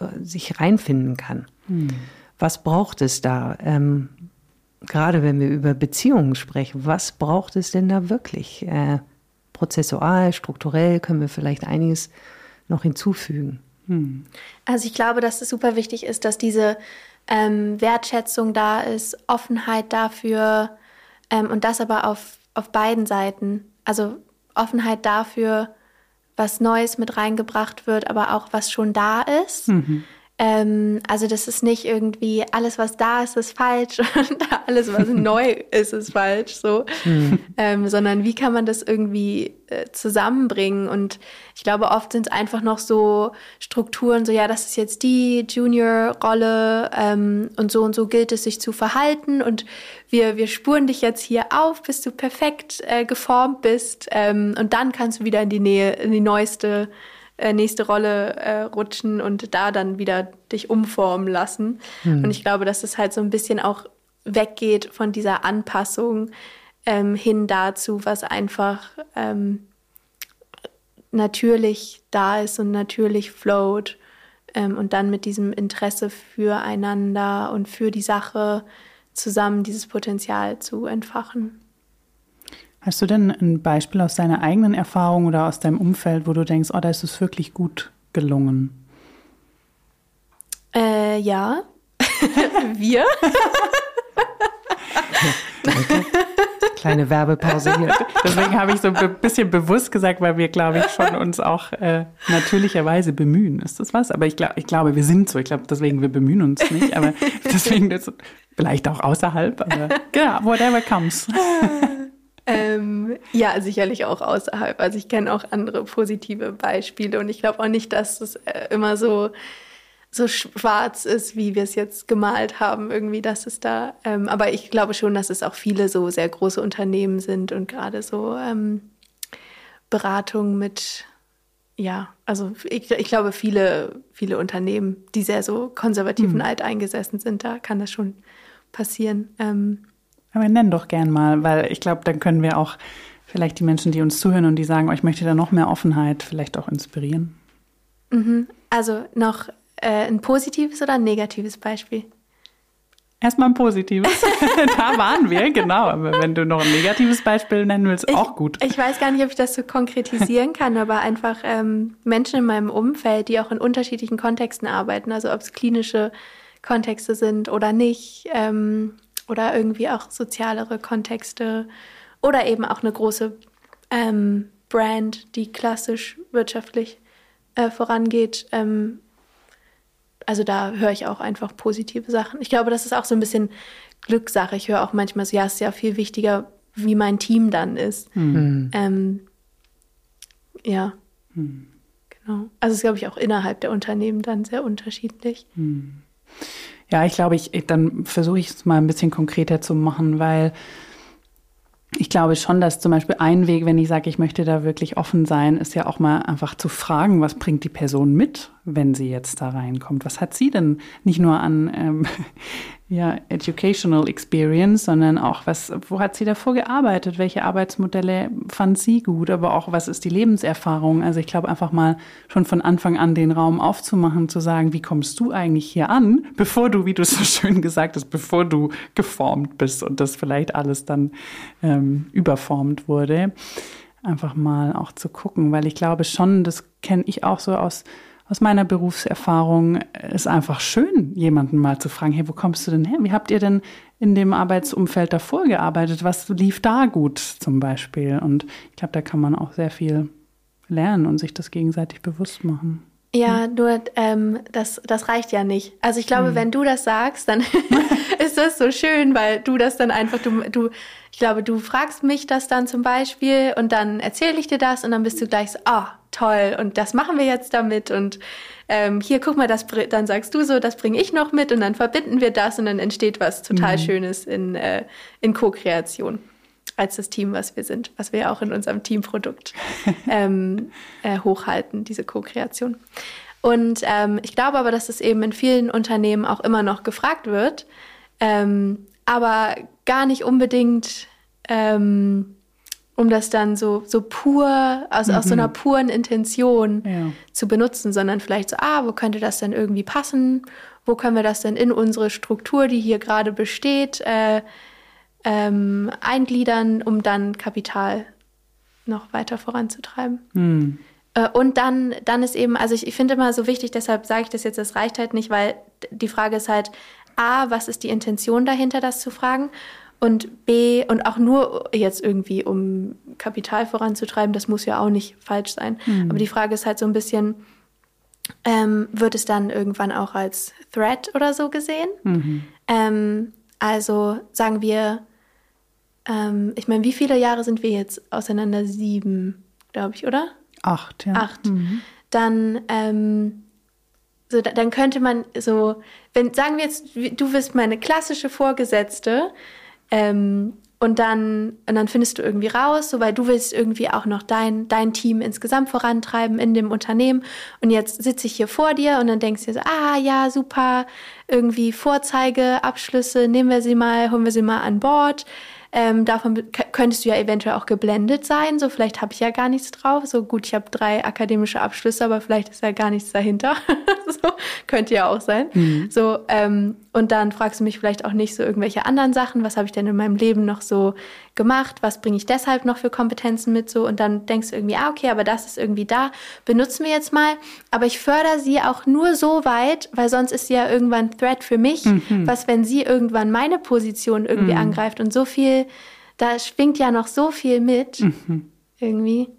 äh, sich reinfinden kann? Hm. Was braucht es da? Ähm, gerade wenn wir über Beziehungen sprechen, was braucht es denn da wirklich? Äh, prozessual, strukturell können wir vielleicht einiges noch hinzufügen. Hm. Also ich glaube, dass es super wichtig ist, dass diese ähm, Wertschätzung da ist, Offenheit dafür ähm, und das aber auf, auf beiden Seiten. Also Offenheit dafür, was Neues mit reingebracht wird, aber auch was schon da ist. Mhm. Ähm, also das ist nicht irgendwie alles, was da ist, ist falsch <laughs> und alles, was <laughs> neu ist, ist falsch, so, mhm. ähm, sondern wie kann man das irgendwie äh, zusammenbringen? Und ich glaube, oft sind es einfach noch so Strukturen, so ja, das ist jetzt die Junior-Rolle ähm, und so und so gilt es, sich zu verhalten und wir, wir spuren dich jetzt hier auf, bis du perfekt äh, geformt bist ähm, und dann kannst du wieder in die Nähe, in die neueste äh, nächste Rolle äh, rutschen und da dann wieder dich umformen lassen. Mhm. Und ich glaube, dass es halt so ein bisschen auch weggeht von dieser Anpassung ähm, hin dazu, was einfach ähm, natürlich da ist und natürlich float. Ähm, und dann mit diesem Interesse füreinander und für die Sache zusammen dieses Potenzial zu entfachen. Hast du denn ein Beispiel aus deiner eigenen Erfahrung oder aus deinem Umfeld, wo du denkst, oh, da ist es wirklich gut gelungen? Äh, ja. <laughs> Wir. Danke. Kleine Werbepause hier. Deswegen habe ich so ein bisschen bewusst gesagt, weil wir, glaube ich, schon uns auch äh, natürlicherweise bemühen. Ist das was? Aber ich, glaub, ich glaube, wir sind so. Ich glaube, deswegen, wir bemühen uns nicht. Aber <laughs> deswegen, das, vielleicht auch außerhalb. Aber <laughs> genau, whatever comes. Ähm, ja, sicherlich auch außerhalb. Also ich kenne auch andere positive Beispiele und ich glaube auch nicht, dass es äh, immer so so schwarz ist, wie wir es jetzt gemalt haben, irgendwie, dass es da. Ähm, aber ich glaube schon, dass es auch viele so sehr große Unternehmen sind und gerade so ähm, Beratung mit, ja, also ich, ich, glaube, viele, viele Unternehmen, die sehr so konservativ mhm. und alteingesessen sind, da kann das schon passieren. Ähm, aber nenn doch gern mal, weil ich glaube, dann können wir auch vielleicht die Menschen, die uns zuhören und die sagen, oh, ich möchte da noch mehr Offenheit, vielleicht auch inspirieren. Mhm. Also noch äh, ein positives oder ein negatives Beispiel? Erstmal ein positives. <laughs> <laughs> da waren wir, genau. Aber wenn du noch ein negatives Beispiel nennen willst, ich, auch gut. Ich weiß gar nicht, ob ich das so konkretisieren <laughs> kann, aber einfach ähm, Menschen in meinem Umfeld, die auch in unterschiedlichen Kontexten arbeiten, also ob es klinische Kontexte sind oder nicht, ähm, oder irgendwie auch sozialere Kontexte oder eben auch eine große ähm, Brand, die klassisch wirtschaftlich äh, vorangeht. Ähm, also da höre ich auch einfach positive Sachen. Ich glaube, das ist auch so ein bisschen Glückssache. Ich höre auch manchmal so, ja, es ist ja viel wichtiger, wie mein Team dann ist. Mhm. Ähm, ja, mhm. genau. Also es ist, glaube ich, auch innerhalb der Unternehmen dann sehr unterschiedlich. Mhm. Ja, ich glaube, ich, dann versuche ich es mal ein bisschen konkreter zu machen, weil ich glaube schon, dass zum Beispiel ein Weg, wenn ich sage, ich möchte da wirklich offen sein, ist ja auch mal einfach zu fragen, was bringt die Person mit, wenn sie jetzt da reinkommt? Was hat sie denn nicht nur an ähm, <laughs> ja, Educational Experience, sondern auch, was, wo hat sie davor gearbeitet? Welche Arbeitsmodelle fand sie gut? Aber auch, was ist die Lebenserfahrung? Also ich glaube, einfach mal schon von Anfang an den Raum aufzumachen, zu sagen, wie kommst du eigentlich hier an, bevor du, wie du so schön gesagt hast, bevor du geformt bist und das vielleicht alles dann ähm, überformt wurde. Einfach mal auch zu gucken, weil ich glaube schon, das kenne ich auch so aus aus meiner Berufserfahrung ist einfach schön, jemanden mal zu fragen, hey, wo kommst du denn her? Wie habt ihr denn in dem Arbeitsumfeld davor gearbeitet? Was lief da gut zum Beispiel? Und ich glaube, da kann man auch sehr viel lernen und sich das gegenseitig bewusst machen. Ja, nur ähm, das, das reicht ja nicht. Also ich glaube, mhm. wenn du das sagst, dann <laughs> ist das so schön, weil du das dann einfach, du, du, ich glaube, du fragst mich das dann zum Beispiel und dann erzähle ich dir das und dann bist du gleich so, ah, oh, toll und das machen wir jetzt damit und ähm, hier guck mal, das dann sagst du so, das bringe ich noch mit und dann verbinden wir das und dann entsteht was total mhm. Schönes in, äh, in Co-Kreation als das Team, was wir sind, was wir auch in unserem Teamprodukt <laughs> ähm, äh, hochhalten, diese Co-Kreation. Und ähm, ich glaube aber, dass es eben in vielen Unternehmen auch immer noch gefragt wird, ähm, aber gar nicht unbedingt ähm, um das dann so, so pur, also mhm. aus so einer mhm. puren Intention ja. zu benutzen, sondern vielleicht so, ah, wo könnte das denn irgendwie passen? Wo können wir das denn in unsere Struktur, die hier gerade besteht, äh, ähm, eingliedern, um dann Kapital noch weiter voranzutreiben? Mhm. Äh, und dann, dann ist eben, also ich, ich finde immer so wichtig, deshalb sage ich das jetzt, das reicht halt nicht, weil die Frage ist halt, A, was ist die Intention dahinter, das zu fragen? Und B, und auch nur jetzt irgendwie, um Kapital voranzutreiben, das muss ja auch nicht falsch sein. Mhm. Aber die Frage ist halt so ein bisschen, ähm, wird es dann irgendwann auch als Threat oder so gesehen? Mhm. Ähm, also sagen wir, ähm, ich meine, wie viele Jahre sind wir jetzt auseinander? Sieben, glaube ich, oder? Acht, ja. Acht. Mhm. Dann, ähm, so, dann könnte man so, wenn, sagen wir jetzt, du bist meine klassische Vorgesetzte, ähm, und dann, und dann findest du irgendwie raus, so, weil du willst irgendwie auch noch dein, dein Team insgesamt vorantreiben in dem Unternehmen. Und jetzt sitze ich hier vor dir und dann denkst du dir so, ah ja, super, irgendwie Vorzeigeabschlüsse, nehmen wir sie mal, holen wir sie mal an Bord. Ähm, davon könntest du ja eventuell auch geblendet sein. So, vielleicht habe ich ja gar nichts drauf. So gut, ich habe drei akademische Abschlüsse, aber vielleicht ist ja gar nichts dahinter. <laughs> so, könnte ja auch sein. Mhm. So, ähm, und dann fragst du mich vielleicht auch nicht so irgendwelche anderen Sachen. Was habe ich denn in meinem Leben noch so gemacht? Was bringe ich deshalb noch für Kompetenzen mit? So, und dann denkst du irgendwie, ah, okay, aber das ist irgendwie da. Benutzen wir jetzt mal. Aber ich fördere sie auch nur so weit, weil sonst ist sie ja irgendwann Threat für mich. Mhm. Was, wenn sie irgendwann meine Position irgendwie mhm. angreift und so viel, da schwingt ja noch so viel mit. Mhm. Irgendwie.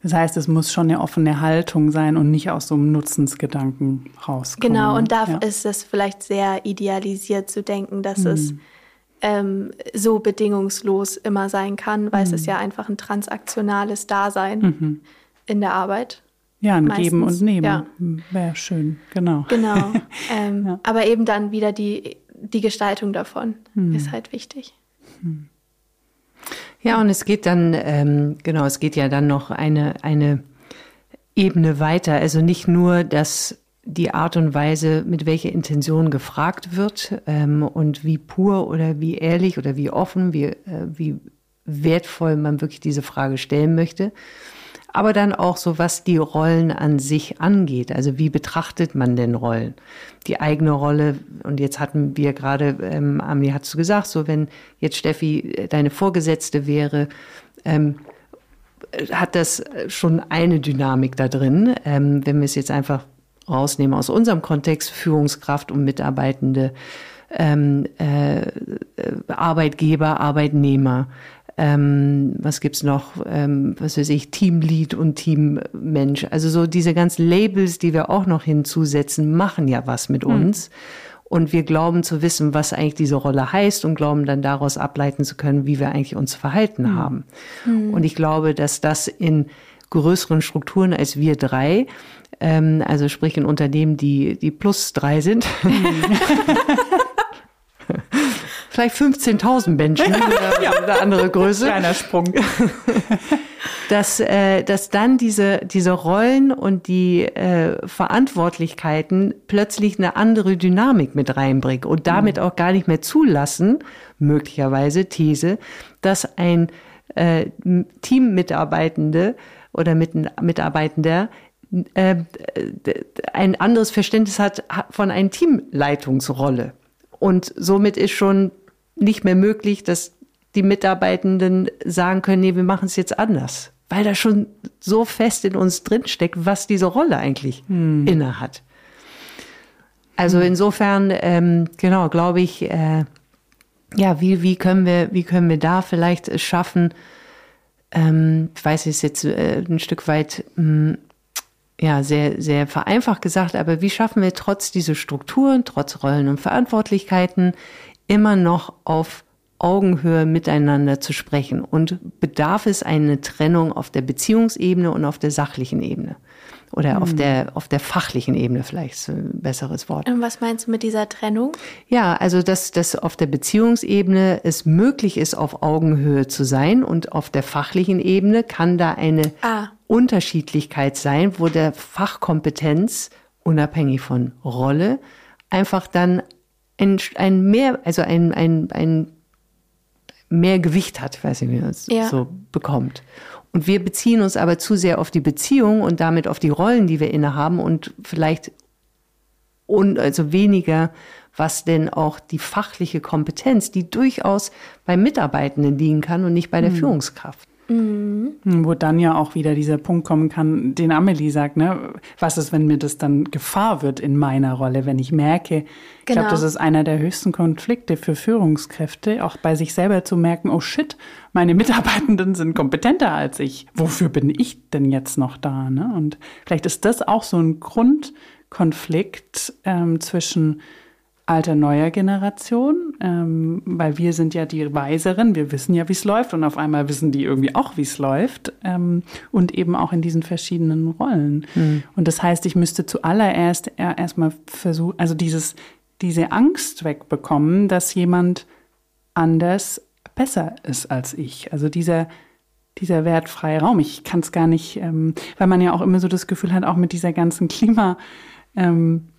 Mhm. Das heißt, es muss schon eine offene Haltung sein und nicht aus so einem Nutzensgedanken rauskommen. Genau, und da ja. ist es vielleicht sehr idealisiert zu denken, dass mhm. es ähm, so bedingungslos immer sein kann, weil mhm. es ist ja einfach ein transaktionales Dasein mhm. in der Arbeit. Ja, ein Meistens. Geben und Nehmen. Ja. Wäre schön, genau. Genau. <laughs> Ähm, ja. Aber eben dann wieder die, die Gestaltung davon mhm. ist halt wichtig. Mhm. Ja, und es geht dann, ähm, genau, es geht ja dann noch eine, eine Ebene weiter. Also nicht nur, dass die Art und Weise, mit welcher Intention gefragt wird ähm, und wie pur oder wie ehrlich oder wie offen, wie, äh, wie wertvoll man wirklich diese Frage stellen möchte. Aber dann auch so, was die Rollen an sich angeht. Also wie betrachtet man denn Rollen? Die eigene Rolle, und jetzt hatten wir gerade, ähm, Ami hat du gesagt, so wenn jetzt Steffi äh, deine Vorgesetzte wäre, ähm, hat das schon eine Dynamik da drin. Ähm, wenn wir es jetzt einfach rausnehmen aus unserem Kontext, Führungskraft und Mitarbeitende, ähm, äh, Arbeitgeber, Arbeitnehmer, ähm, was gibt's noch, ähm, was weiß ich, Teamlead und Teammensch. Also so diese ganzen Labels, die wir auch noch hinzusetzen, machen ja was mit hm. uns. Und wir glauben zu wissen, was eigentlich diese Rolle heißt und glauben dann daraus ableiten zu können, wie wir eigentlich uns verhalten hm. haben. Hm. Und ich glaube, dass das in größeren Strukturen als wir drei, ähm, also sprich in Unternehmen, die, die plus drei sind, <laughs> vielleicht 15.000 Menschen <laughs> oder, ja. oder andere Größe. Kleiner Sprung. <laughs> dass, äh, dass dann diese, diese Rollen und die äh, Verantwortlichkeiten plötzlich eine andere Dynamik mit reinbringen und damit mhm. auch gar nicht mehr zulassen, möglicherweise These, dass ein äh, Teammitarbeitende oder mit, Mitarbeitender äh, ein anderes Verständnis hat von einer Teamleitungsrolle. Und somit ist schon nicht mehr möglich, dass die Mitarbeitenden sagen können, nee, wir machen es jetzt anders. Weil da schon so fest in uns drinsteckt, was diese Rolle eigentlich hm. inne hat. Also hm. insofern, ähm, genau, glaube ich, äh, ja, wie, wie können wir, wie können wir da vielleicht es schaffen, ähm, ich weiß, es ist jetzt äh, ein Stück weit, mh, hm, ja, sehr, sehr vereinfacht gesagt, aber wie schaffen wir trotz dieser Strukturen, trotz Rollen und Verantwortlichkeiten immer noch auf Augenhöhe miteinander zu sprechen? Und bedarf es eine Trennung auf der Beziehungsebene und auf der sachlichen Ebene? Oder mhm. auf der, auf der fachlichen Ebene vielleicht ist ein besseres Wort. Und was meinst du mit dieser Trennung? Ja, also, dass, dass auf der Beziehungsebene es möglich ist, auf Augenhöhe zu sein und auf der fachlichen Ebene kann da eine ah. Unterschiedlichkeit sein, wo der Fachkompetenz unabhängig von Rolle einfach dann ein, ein mehr, also ein, ein, ein mehr Gewicht hat, weiß ich nicht, wie man es ja. so bekommt. Und wir beziehen uns aber zu sehr auf die Beziehung und damit auf die Rollen, die wir innehaben und vielleicht und also weniger, was denn auch die fachliche Kompetenz, die durchaus bei Mitarbeitenden liegen kann und nicht bei der mhm. Führungskraft. Mhm. Wo dann ja auch wieder dieser Punkt kommen kann, den Amelie sagt, ne? Was ist, wenn mir das dann Gefahr wird in meiner Rolle, wenn ich merke, genau. ich glaube, das ist einer der höchsten Konflikte für Führungskräfte, auch bei sich selber zu merken, oh shit, meine Mitarbeitenden sind kompetenter als ich. Wofür bin ich denn jetzt noch da? Ne? Und vielleicht ist das auch so ein Grundkonflikt ähm, zwischen alter neuer Generation, ähm, weil wir sind ja die Weiseren, wir wissen ja, wie es läuft und auf einmal wissen die irgendwie auch, wie es läuft ähm, und eben auch in diesen verschiedenen Rollen. Mhm. Und das heißt, ich müsste zuallererst erstmal versuchen, also dieses, diese Angst wegbekommen, dass jemand anders besser ist als ich. Also dieser dieser wertfreie Raum. Ich kann es gar nicht, ähm, weil man ja auch immer so das Gefühl hat, auch mit dieser ganzen Klima, ähm,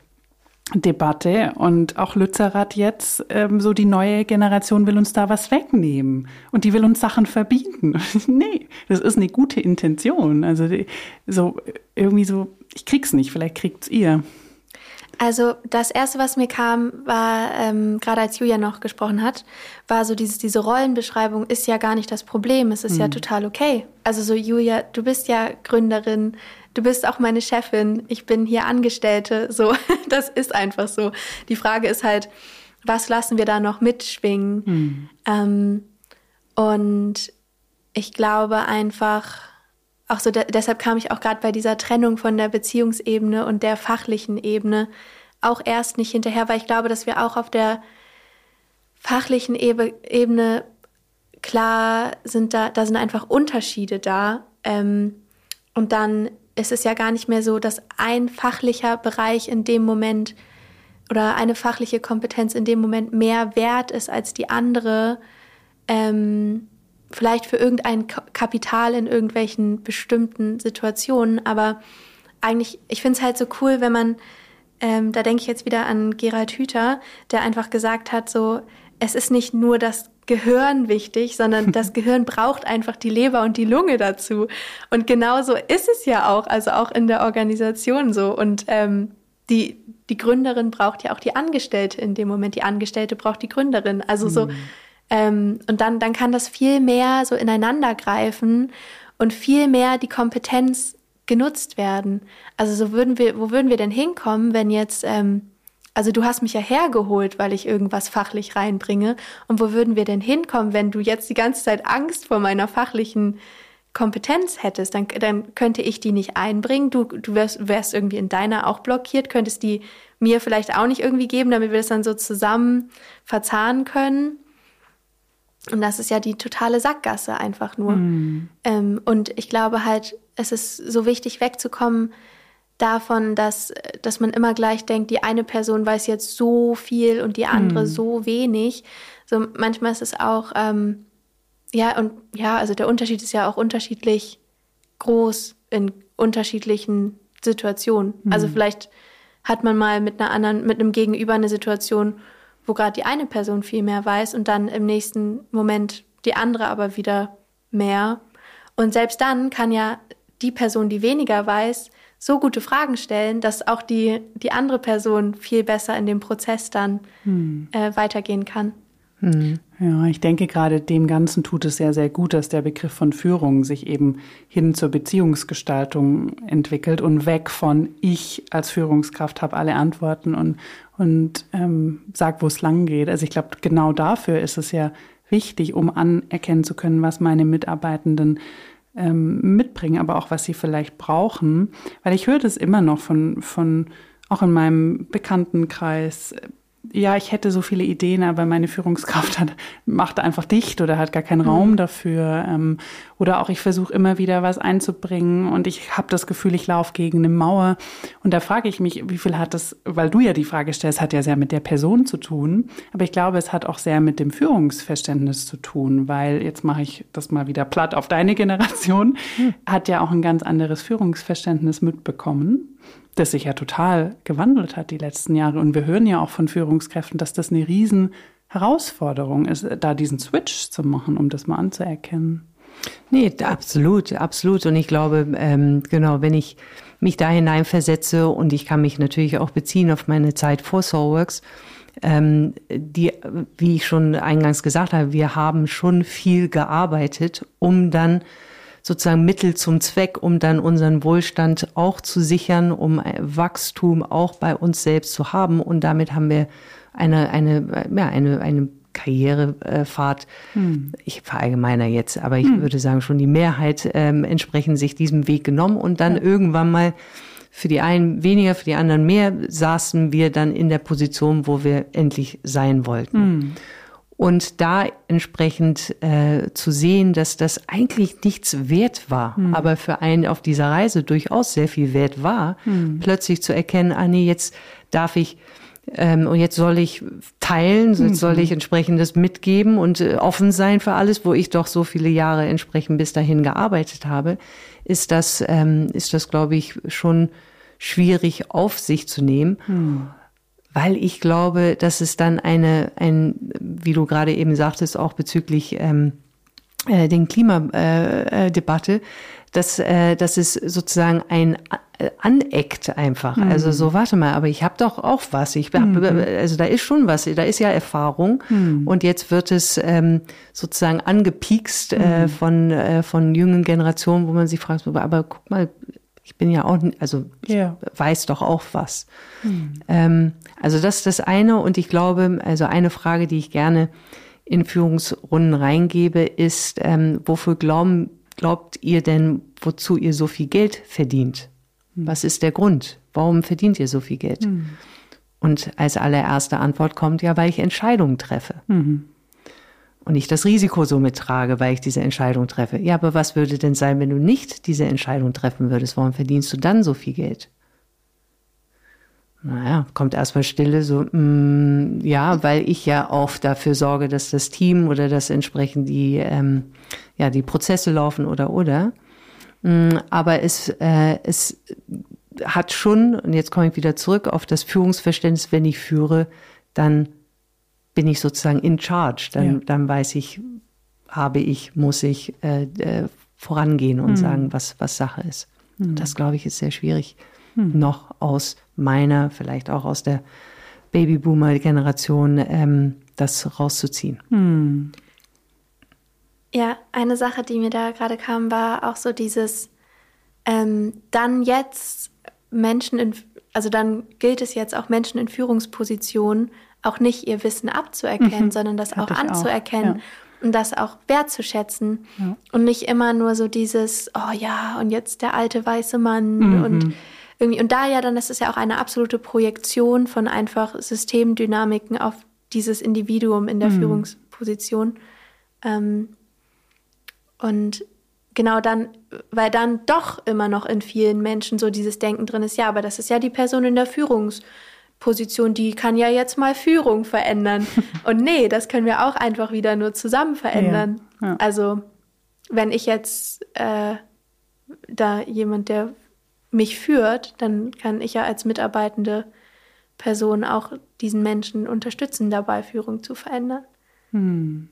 Debatte und auch Lützerath jetzt, ähm, so die neue Generation will uns da was wegnehmen und die will uns Sachen verbieten. <laughs> nee, das ist eine gute Intention. Also so irgendwie so, ich krieg's nicht, vielleicht kriegt's ihr. Also das erste, was mir kam, war ähm, gerade als Julia noch gesprochen hat, war so dieses diese Rollenbeschreibung ist ja gar nicht das Problem. Es ist hm. ja total okay. Also so Julia, du bist ja Gründerin du bist auch meine Chefin, ich bin hier Angestellte. So, <laughs> das ist einfach so. Die Frage ist halt, was lassen wir da noch mitschwingen? Mhm. Ähm, und ich glaube einfach, auch so de deshalb kam ich auch gerade bei dieser Trennung von der Beziehungsebene und der fachlichen Ebene auch erst nicht hinterher, weil ich glaube, dass wir auch auf der fachlichen Ebe Ebene klar sind da, da sind einfach Unterschiede da. Ähm, und dann es ist ja gar nicht mehr so, dass ein fachlicher Bereich in dem Moment oder eine fachliche Kompetenz in dem Moment mehr wert ist als die andere, ähm, vielleicht für irgendein Kapital in irgendwelchen bestimmten Situationen, aber eigentlich, ich finde es halt so cool, wenn man, ähm, da denke ich jetzt wieder an Gerald Hüther, der einfach gesagt hat, so, es ist nicht nur das Gehirn wichtig, sondern das <laughs> Gehirn braucht einfach die Leber und die Lunge dazu. Und genauso ist es ja auch, also auch in der Organisation so. Und ähm, die, die Gründerin braucht ja auch die Angestellte in dem Moment. Die Angestellte braucht die Gründerin. Also so, mhm. ähm, und dann, dann kann das viel mehr so ineinander greifen und viel mehr die Kompetenz genutzt werden. Also so würden wir, wo würden wir denn hinkommen, wenn jetzt, ähm, also du hast mich ja hergeholt, weil ich irgendwas fachlich reinbringe. Und wo würden wir denn hinkommen, wenn du jetzt die ganze Zeit Angst vor meiner fachlichen Kompetenz hättest? Dann, dann könnte ich die nicht einbringen. Du, du wärst, wärst irgendwie in deiner auch blockiert, könntest die mir vielleicht auch nicht irgendwie geben, damit wir das dann so zusammen verzahnen können. Und das ist ja die totale Sackgasse einfach nur. Mhm. Ähm, und ich glaube halt, es ist so wichtig wegzukommen davon, dass, dass man immer gleich denkt, die eine Person weiß jetzt so viel und die andere mhm. so wenig. So manchmal ist es auch, ähm, ja, und ja, also der Unterschied ist ja auch unterschiedlich groß in unterschiedlichen Situationen. Mhm. Also vielleicht hat man mal mit einer anderen, mit einem Gegenüber eine Situation, wo gerade die eine Person viel mehr weiß und dann im nächsten Moment die andere aber wieder mehr. Und selbst dann kann ja die Person, die weniger weiß, so gute Fragen stellen, dass auch die, die andere Person viel besser in dem Prozess dann hm. äh, weitergehen kann. Hm. Ja, ich denke gerade dem Ganzen tut es sehr, sehr gut, dass der Begriff von Führung sich eben hin zur Beziehungsgestaltung entwickelt und weg von ich als Führungskraft habe alle Antworten und, und ähm, sag, wo es lang geht. Also ich glaube, genau dafür ist es ja wichtig, um anerkennen zu können, was meine Mitarbeitenden ähm, mitbringen, aber auch was sie vielleicht brauchen. Weil ich höre das immer noch von, von auch in meinem Bekanntenkreis, ja, ich hätte so viele Ideen, aber meine Führungskraft hat, macht einfach dicht oder hat gar keinen Raum mhm. dafür. Ähm, oder auch ich versuche immer wieder was einzubringen und ich habe das Gefühl, ich laufe gegen eine Mauer. Und da frage ich mich, wie viel hat das, weil du ja die Frage stellst, hat ja sehr mit der Person zu tun. Aber ich glaube, es hat auch sehr mit dem Führungsverständnis zu tun, weil jetzt mache ich das mal wieder platt auf deine Generation, mhm. hat ja auch ein ganz anderes Führungsverständnis mitbekommen das sich ja total gewandelt hat die letzten Jahre. Und wir hören ja auch von Führungskräften, dass das eine riesen Herausforderung ist, da diesen Switch zu machen, um das mal anzuerkennen. Nee, absolut, absolut. Und ich glaube, ähm, genau, wenn ich mich da hineinversetze und ich kann mich natürlich auch beziehen auf meine Zeit vor Soulworks, ähm, die, wie ich schon eingangs gesagt habe, wir haben schon viel gearbeitet, um dann sozusagen Mittel zum Zweck, um dann unseren Wohlstand auch zu sichern, um Wachstum auch bei uns selbst zu haben. Und damit haben wir eine, eine, ja, eine, eine Karrierefahrt. Hm. Ich verallgemeiner jetzt, aber ich hm. würde sagen, schon die Mehrheit ähm, entsprechend sich diesem Weg genommen und dann ja. irgendwann mal für die einen weniger, für die anderen mehr saßen wir dann in der Position, wo wir endlich sein wollten. Hm. Und da entsprechend äh, zu sehen, dass das eigentlich nichts wert war, mhm. aber für einen auf dieser Reise durchaus sehr viel wert war, mhm. plötzlich zu erkennen, ah nee, jetzt darf ich ähm, und jetzt soll ich teilen, jetzt soll ich entsprechendes mitgeben und äh, offen sein für alles, wo ich doch so viele Jahre entsprechend bis dahin gearbeitet habe, ist das, ähm, ist das, glaube ich, schon schwierig auf sich zu nehmen. Mhm weil ich glaube, dass es dann eine, ein, wie du gerade eben sagtest, auch bezüglich ähm, äh, den Klimadebatte, äh, dass, äh, dass es sozusagen ein äh, aneckt einfach. Mhm. Also so, warte mal, aber ich habe doch auch was. Ich hab, mhm. Also da ist schon was, da ist ja Erfahrung. Mhm. Und jetzt wird es ähm, sozusagen angepiekst äh, mhm. von, äh, von jungen Generationen, wo man sich fragt, aber guck mal, ich bin ja auch, also ja. weiß doch auch was. Hm. Ähm, also das ist das eine. Und ich glaube, also eine Frage, die ich gerne in Führungsrunden reingebe, ist, ähm, wofür glauben, glaubt ihr denn, wozu ihr so viel Geld verdient? Hm. Was ist der Grund? Warum verdient ihr so viel Geld? Hm. Und als allererste Antwort kommt ja, weil ich Entscheidungen treffe. Und ich das Risiko so mittrage, weil ich diese Entscheidung treffe. Ja, aber was würde denn sein, wenn du nicht diese Entscheidung treffen würdest? Warum verdienst du dann so viel Geld? Naja, kommt erstmal Stille, so, mm, ja, weil ich ja oft dafür sorge, dass das Team oder dass entsprechend die, ähm, ja, die Prozesse laufen oder oder. Mm, aber es, äh, es hat schon, und jetzt komme ich wieder zurück auf das Führungsverständnis, wenn ich führe, dann bin ich sozusagen in charge. Dann, ja. dann weiß ich, habe ich, muss ich äh, äh, vorangehen und mhm. sagen, was, was Sache ist. Mhm. Das, glaube ich, ist sehr schwierig, mhm. noch aus meiner, vielleicht auch aus der Babyboomer-Generation, ähm, das rauszuziehen. Mhm. Ja, eine Sache, die mir da gerade kam, war auch so dieses, ähm, dann jetzt Menschen in, also dann gilt es jetzt auch Menschen in Führungspositionen auch nicht ihr Wissen abzuerkennen, mhm. sondern das Hatte auch anzuerkennen. Auch. Ja und das auch wertzuschätzen ja. und nicht immer nur so dieses, oh ja, und jetzt der alte weiße Mann mhm. und irgendwie, und da ja dann, das ist ja auch eine absolute Projektion von einfach Systemdynamiken auf dieses Individuum in der mhm. Führungsposition. Ähm, und genau dann, weil dann doch immer noch in vielen Menschen so dieses Denken drin ist, ja, aber das ist ja die Person in der Führungsposition, die kann ja jetzt mal Führung verändern. <laughs> Und nee, das können wir auch einfach wieder nur zusammen verändern. Ja, ja. Also wenn ich jetzt äh, da jemand, der mich führt, dann kann ich ja als mitarbeitende Person auch diesen Menschen unterstützen, dabei Führung zu verändern. Hm.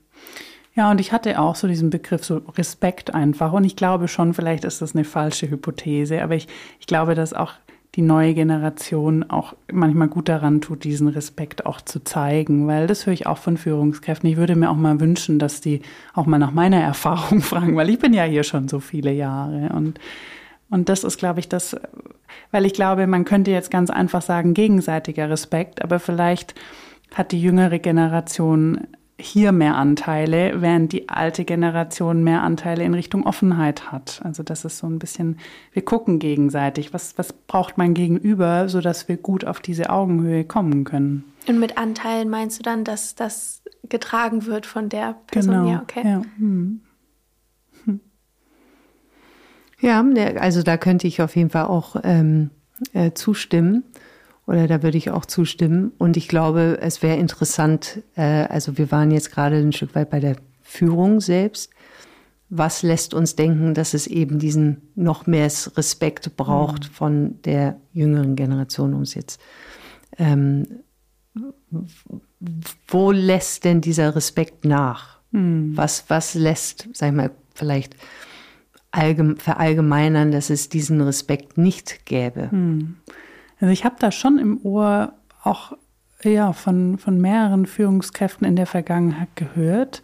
Ja, und ich hatte auch so diesen Begriff, so Respekt einfach. Und ich glaube schon, vielleicht ist das eine falsche Hypothese, aber ich, ich glaube, dass auch die neue Generation auch manchmal gut daran tut, diesen Respekt auch zu zeigen, weil das höre ich auch von Führungskräften. Ich würde mir auch mal wünschen, dass die auch mal nach meiner Erfahrung <laughs> fragen, weil ich bin ja hier schon so viele Jahre und und das ist, glaube ich, das, weil ich glaube, man könnte jetzt ganz einfach sagen, gegenseitiger Respekt, aber vielleicht hat die jüngere Generation hier mehr Anteile, während die alte Generation mehr Anteile in Richtung Offenheit hat. Also das ist so ein bisschen, wir gucken gegenseitig, was, was braucht mein Gegenüber, sodass wir gut auf diese Augenhöhe kommen können. Und mit Anteilen meinst du dann, dass das getragen wird von der Person? Genau, ja, okay. Ja. Hm. Ja, also da könnte ich auf jeden Fall auch ähm, äh, zustimmen. Oder da würde ich auch zustimmen. Und ich glaube, es wäre interessant, äh, also wir waren jetzt gerade ein Stück weit bei der Führung selbst. Was lässt uns denken, dass es eben diesen noch mehr Respekt braucht mhm. von der jüngeren Generation, um es jetzt ähm, wo lässt denn dieser Respekt nach? Mhm. Was, was lässt, sag ich mal, vielleicht verallgemeinern, dass es diesen Respekt nicht gäbe. Hm. Also ich habe da schon im Ohr auch ja, von, von mehreren Führungskräften in der Vergangenheit gehört.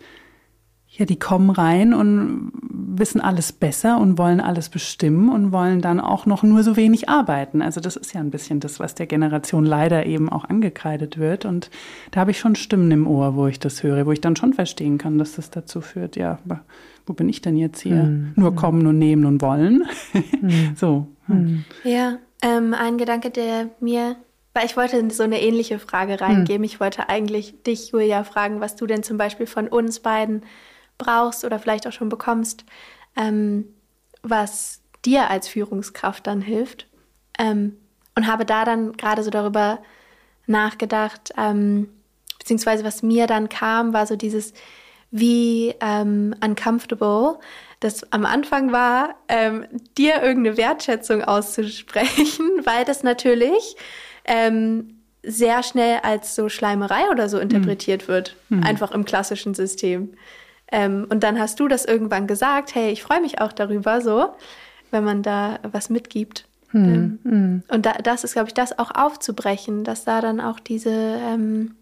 Ja, die kommen rein und wissen alles besser und wollen alles bestimmen und wollen dann auch noch nur so wenig arbeiten. Also das ist ja ein bisschen das, was der Generation leider eben auch angekreidet wird. Und da habe ich schon Stimmen im Ohr, wo ich das höre, wo ich dann schon verstehen kann, dass das dazu führt, ja, aber wo bin ich denn jetzt hier? Mhm. Nur kommen und nehmen und wollen. Mhm. <laughs> so. Mhm. Ja, ähm, ein Gedanke, der mir, weil ich wollte so eine ähnliche Frage reingeben. Ich wollte eigentlich dich, Julia, fragen, was du denn zum Beispiel von uns beiden brauchst oder vielleicht auch schon bekommst, ähm, was dir als Führungskraft dann hilft. Ähm, und habe da dann gerade so darüber nachgedacht, ähm, beziehungsweise was mir dann kam, war so dieses, wie ähm, uncomfortable das am Anfang war, ähm, dir irgendeine Wertschätzung auszusprechen, <laughs> weil das natürlich ähm, sehr schnell als so Schleimerei oder so interpretiert mhm. wird, mhm. einfach im klassischen System. Ähm, und dann hast du das irgendwann gesagt, hey, ich freue mich auch darüber, so, wenn man da was mitgibt. Mhm. Ähm, und da, das ist, glaube ich, das auch aufzubrechen, dass da dann auch diese, ähm,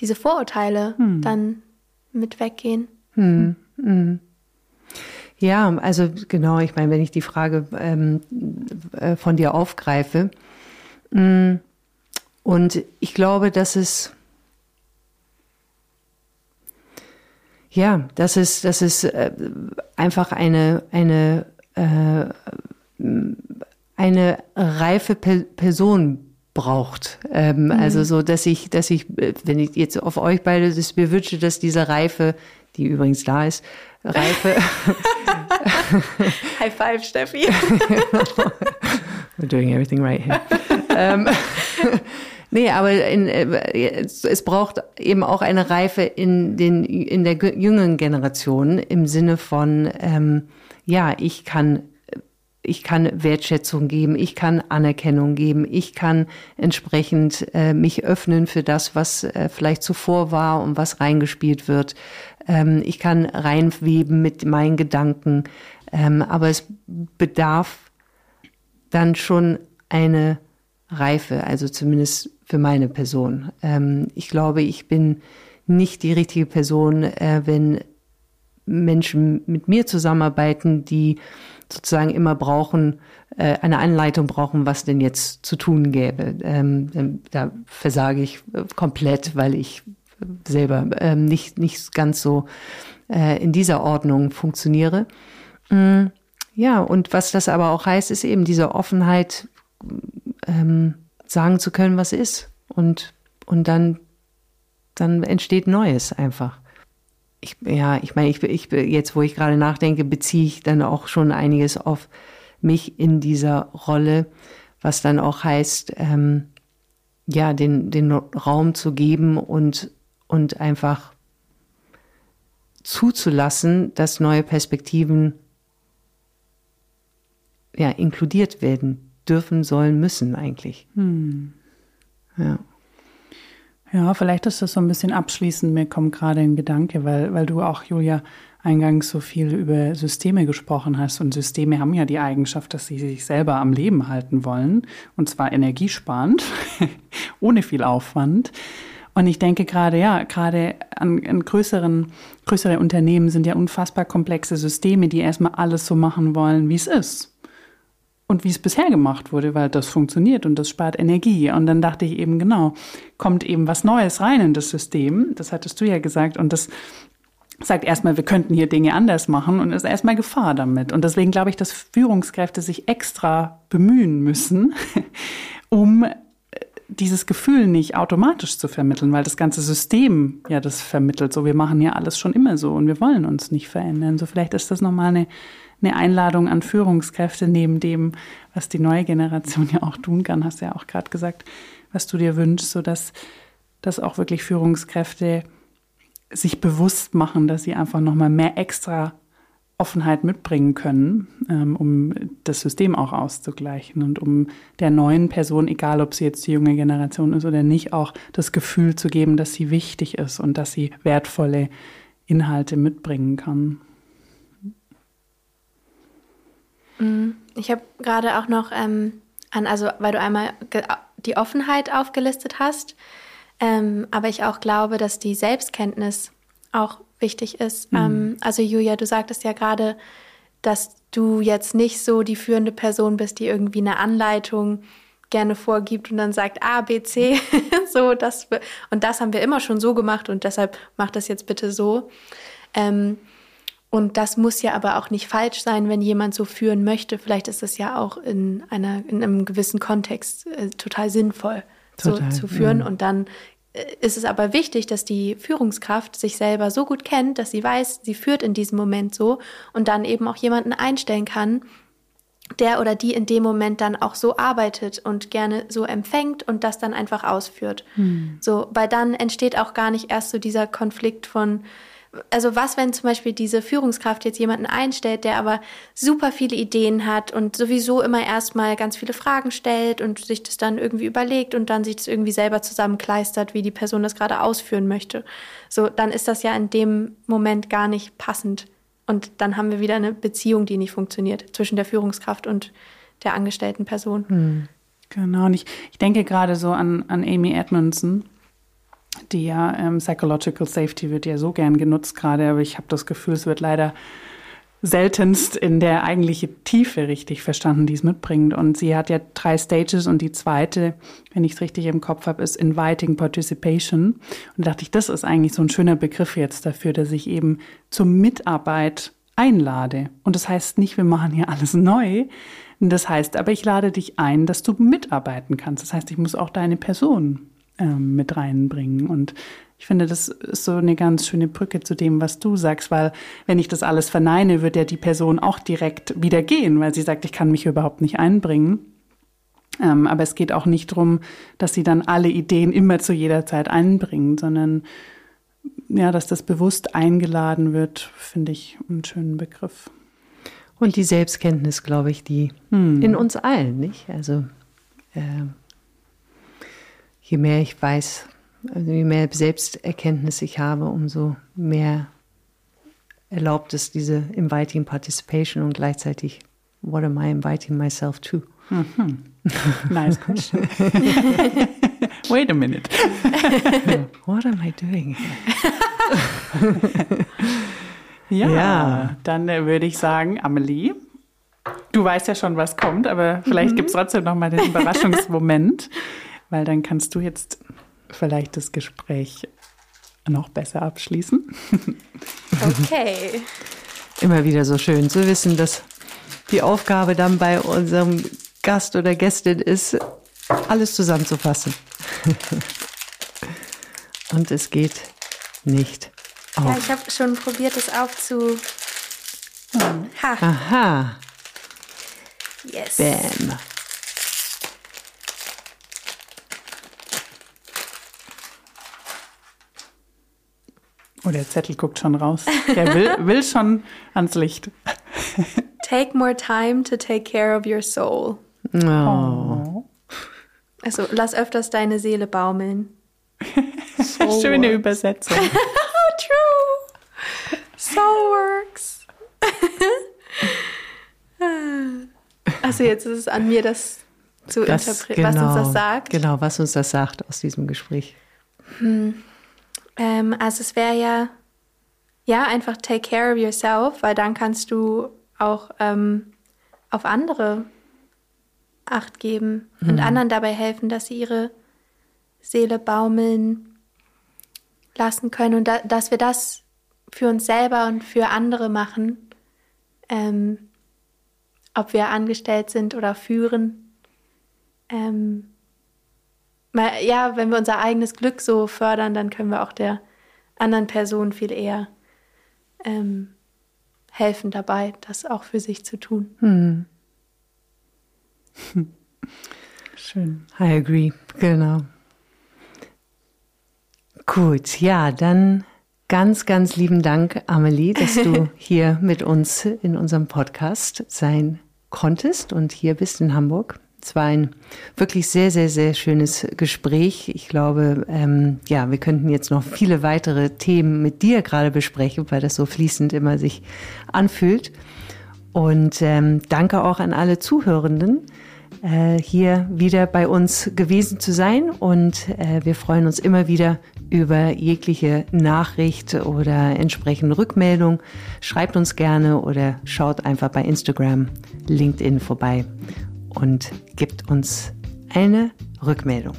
diese Vorurteile hm. dann mit weggehen. Hm, hm. Ja, also genau, ich meine, wenn ich die Frage ähm, äh, von dir aufgreife, mh, hm, und ich glaube, dass es ja, das ist, das ist äh, einfach eine, eine, äh, eine reife Pe Person braucht. Ähm, mhm. Also so, dass ich, dass ich, wenn ich jetzt auf euch beide das mir wünsche, dass diese Reife, die übrigens da ist, Reife. <laughs> High five, Steffi. <laughs> We're doing everything right here. ähm, <laughs> nee, aber in, äh, es braucht eben auch eine Reife in den in der jüngeren Generation im Sinne von ähm, ja, ich kann ich kann Wertschätzung geben, ich kann Anerkennung geben, ich kann entsprechend äh, mich öffnen für das, was äh, vielleicht zuvor war und was reingespielt wird. Ähm, ich kann reinweben mit meinen Gedanken, ähm, aber es bedarf dann schon eine Reife, also zumindest für meine Person. Ähm, ich glaube, ich bin nicht die richtige Person, äh, wenn Menschen mit mir zusammenarbeiten, die sozusagen immer brauchen, äh, eine Anleitung brauchen, was denn jetzt zu tun gäbe. Ähm, da versage ich äh, komplett, weil ich selber ähm, nicht, nicht ganz so äh, in dieser Ordnung funktioniere. Mm, ja, und was das aber auch heißt, ist eben diese Offenheit, ähm, sagen zu können, was ist. Und, und dann, dann entsteht Neues einfach ich, ja, ich meine, ich, ich, jetzt, wo ich gerade nachdenke, beziehe ich dann auch schon einiges auf mich in dieser Rolle, was dann auch heißt, ähm, ja, den, den Raum zu geben und, und einfach zuzulassen, dass neue Perspektiven ja, inkludiert werden dürfen, sollen, müssen eigentlich. Hm. Ja. Ja, vielleicht ist das so ein bisschen abschließend. Mir kommt gerade ein Gedanke, weil, weil du auch, Julia, eingangs so viel über Systeme gesprochen hast. Und Systeme haben ja die Eigenschaft, dass sie sich selber am Leben halten wollen. Und zwar energiesparend, <laughs> ohne viel Aufwand. Und ich denke gerade, ja, gerade an, an größeren, größere Unternehmen sind ja unfassbar komplexe Systeme, die erstmal alles so machen wollen, wie es ist und wie es bisher gemacht wurde, weil das funktioniert und das spart Energie. Und dann dachte ich eben, genau, kommt eben was Neues rein in das System. Das hattest du ja gesagt. Und das sagt erstmal, wir könnten hier Dinge anders machen und ist erstmal Gefahr damit. Und deswegen glaube ich, dass Führungskräfte sich extra bemühen müssen, <laughs> um dieses Gefühl nicht automatisch zu vermitteln, weil das ganze System ja das vermittelt. So, wir machen ja alles schon immer so und wir wollen uns nicht verändern. So, vielleicht ist das nochmal eine eine Einladung an Führungskräfte neben dem, was die neue Generation ja auch tun kann, hast du ja auch gerade gesagt, was du dir wünschst, sodass dass auch wirklich Führungskräfte sich bewusst machen, dass sie einfach nochmal mehr extra Offenheit mitbringen können, ähm, um das System auch auszugleichen und um der neuen Person, egal ob sie jetzt die junge Generation ist oder nicht, auch das Gefühl zu geben, dass sie wichtig ist und dass sie wertvolle Inhalte mitbringen kann. Mhm. Ich habe gerade auch noch ähm, an, also weil du einmal die Offenheit aufgelistet hast, ähm, aber ich auch glaube, dass die Selbstkenntnis auch wichtig ist. Mhm. Ähm, also Julia, du sagtest ja gerade, dass du jetzt nicht so die führende Person bist, die irgendwie eine Anleitung gerne vorgibt und dann sagt A, B, C, <laughs> so das und das haben wir immer schon so gemacht und deshalb mach das jetzt bitte so. Ähm, und das muss ja aber auch nicht falsch sein, wenn jemand so führen möchte. Vielleicht ist es ja auch in, einer, in einem gewissen Kontext äh, total sinnvoll, total, so zu führen. Ja. Und dann ist es aber wichtig, dass die Führungskraft sich selber so gut kennt, dass sie weiß, sie führt in diesem Moment so und dann eben auch jemanden einstellen kann, der oder die in dem Moment dann auch so arbeitet und gerne so empfängt und das dann einfach ausführt. Hm. So, weil dann entsteht auch gar nicht erst so dieser Konflikt von, also was, wenn zum Beispiel diese Führungskraft jetzt jemanden einstellt, der aber super viele Ideen hat und sowieso immer erstmal ganz viele Fragen stellt und sich das dann irgendwie überlegt und dann sich das irgendwie selber zusammenkleistert, wie die Person das gerade ausführen möchte. So, dann ist das ja in dem Moment gar nicht passend. Und dann haben wir wieder eine Beziehung, die nicht funktioniert zwischen der Führungskraft und der angestellten Person. Hm. Genau, und ich, ich denke gerade so an, an Amy Edmondson, die ja ähm, Psychological Safety wird ja so gern genutzt gerade, aber ich habe das Gefühl, es wird leider seltenst in der eigentliche Tiefe richtig verstanden, die es mitbringt. Und sie hat ja drei Stages und die zweite, wenn ich es richtig im Kopf habe, ist Inviting Participation. Und da dachte ich, das ist eigentlich so ein schöner Begriff jetzt dafür, dass ich eben zur Mitarbeit einlade. Und das heißt nicht, wir machen hier alles neu. Das heißt aber, ich lade dich ein, dass du mitarbeiten kannst. Das heißt, ich muss auch deine Person ähm, mit reinbringen. Und ich finde, das ist so eine ganz schöne Brücke zu dem, was du sagst, weil wenn ich das alles verneine, wird ja die Person auch direkt wieder gehen, weil sie sagt, ich kann mich überhaupt nicht einbringen. Ähm, aber es geht auch nicht darum, dass sie dann alle Ideen immer zu jeder Zeit einbringen, sondern ja, dass das bewusst eingeladen wird, finde ich einen schönen Begriff. Und die Selbstkenntnis, glaube ich, die hm. in uns allen, nicht? Also äh, je mehr ich weiß, also je mehr Selbsterkenntnis ich habe, umso mehr erlaubt es diese Inviting Participation und gleichzeitig What am I inviting myself to? Mhm. <laughs> Nice question. <laughs> Wait a minute. <laughs> What am I doing ja, ja, dann äh, würde ich sagen, Amelie, du weißt ja schon, was kommt, aber vielleicht mhm. gibt es trotzdem noch mal den Überraschungsmoment, weil dann kannst du jetzt vielleicht das Gespräch noch besser abschließen. <laughs> Okay. Immer wieder so schön zu wissen, dass die Aufgabe dann bei unserem Gast oder Gästin ist, alles zusammenzufassen. <laughs> Und es geht nicht auf. Ja, ich habe schon probiert, es aufzu. Ha. Aha. Yes. Bam. Oh, der Zettel guckt schon raus. Der will, <laughs> will schon ans Licht. Take more time to take care of your soul. Oh. Also lass öfters deine Seele baumeln. <laughs> Schöne Übersetzung. <laughs> True. Soul works. also jetzt ist es an mir, das zu interpretieren, genau, was uns das genau. sagt. Genau, was uns das sagt aus diesem Gespräch. Hm. Ähm, also es wäre ja, ja, einfach take care of yourself, weil dann kannst du auch ähm, auf andere Acht geben mhm. und anderen dabei helfen, dass sie ihre Seele baumeln lassen können und da, dass wir das für uns selber und für andere machen, ähm, ob wir angestellt sind oder führen. Ähm, mal, ja, wenn wir unser eigenes Glück so fördern, dann können wir auch der anderen Person viel eher ähm, helfen dabei, das auch für sich zu tun. Hm. <laughs> Schön. I agree, genau. Gut, ja, dann ganz, ganz lieben Dank, Amelie, dass du <laughs> hier mit uns in unserem Podcast sein konntest und hier bist in Hamburg. Es war ein wirklich sehr, sehr, sehr schönes Gespräch. Ich glaube, ähm, ja, wir könnten jetzt noch viele weitere Themen mit dir gerade besprechen, weil das so fließend immer sich anfühlt. Und ähm, danke auch an alle Zuhörenden, äh, hier wieder bei uns gewesen zu sein. Und äh, wir freuen uns immer wieder über jegliche Nachricht oder entsprechende Rückmeldung. Schreibt uns gerne oder schaut einfach bei Instagram, LinkedIn vorbei und gibt uns eine Rückmeldung.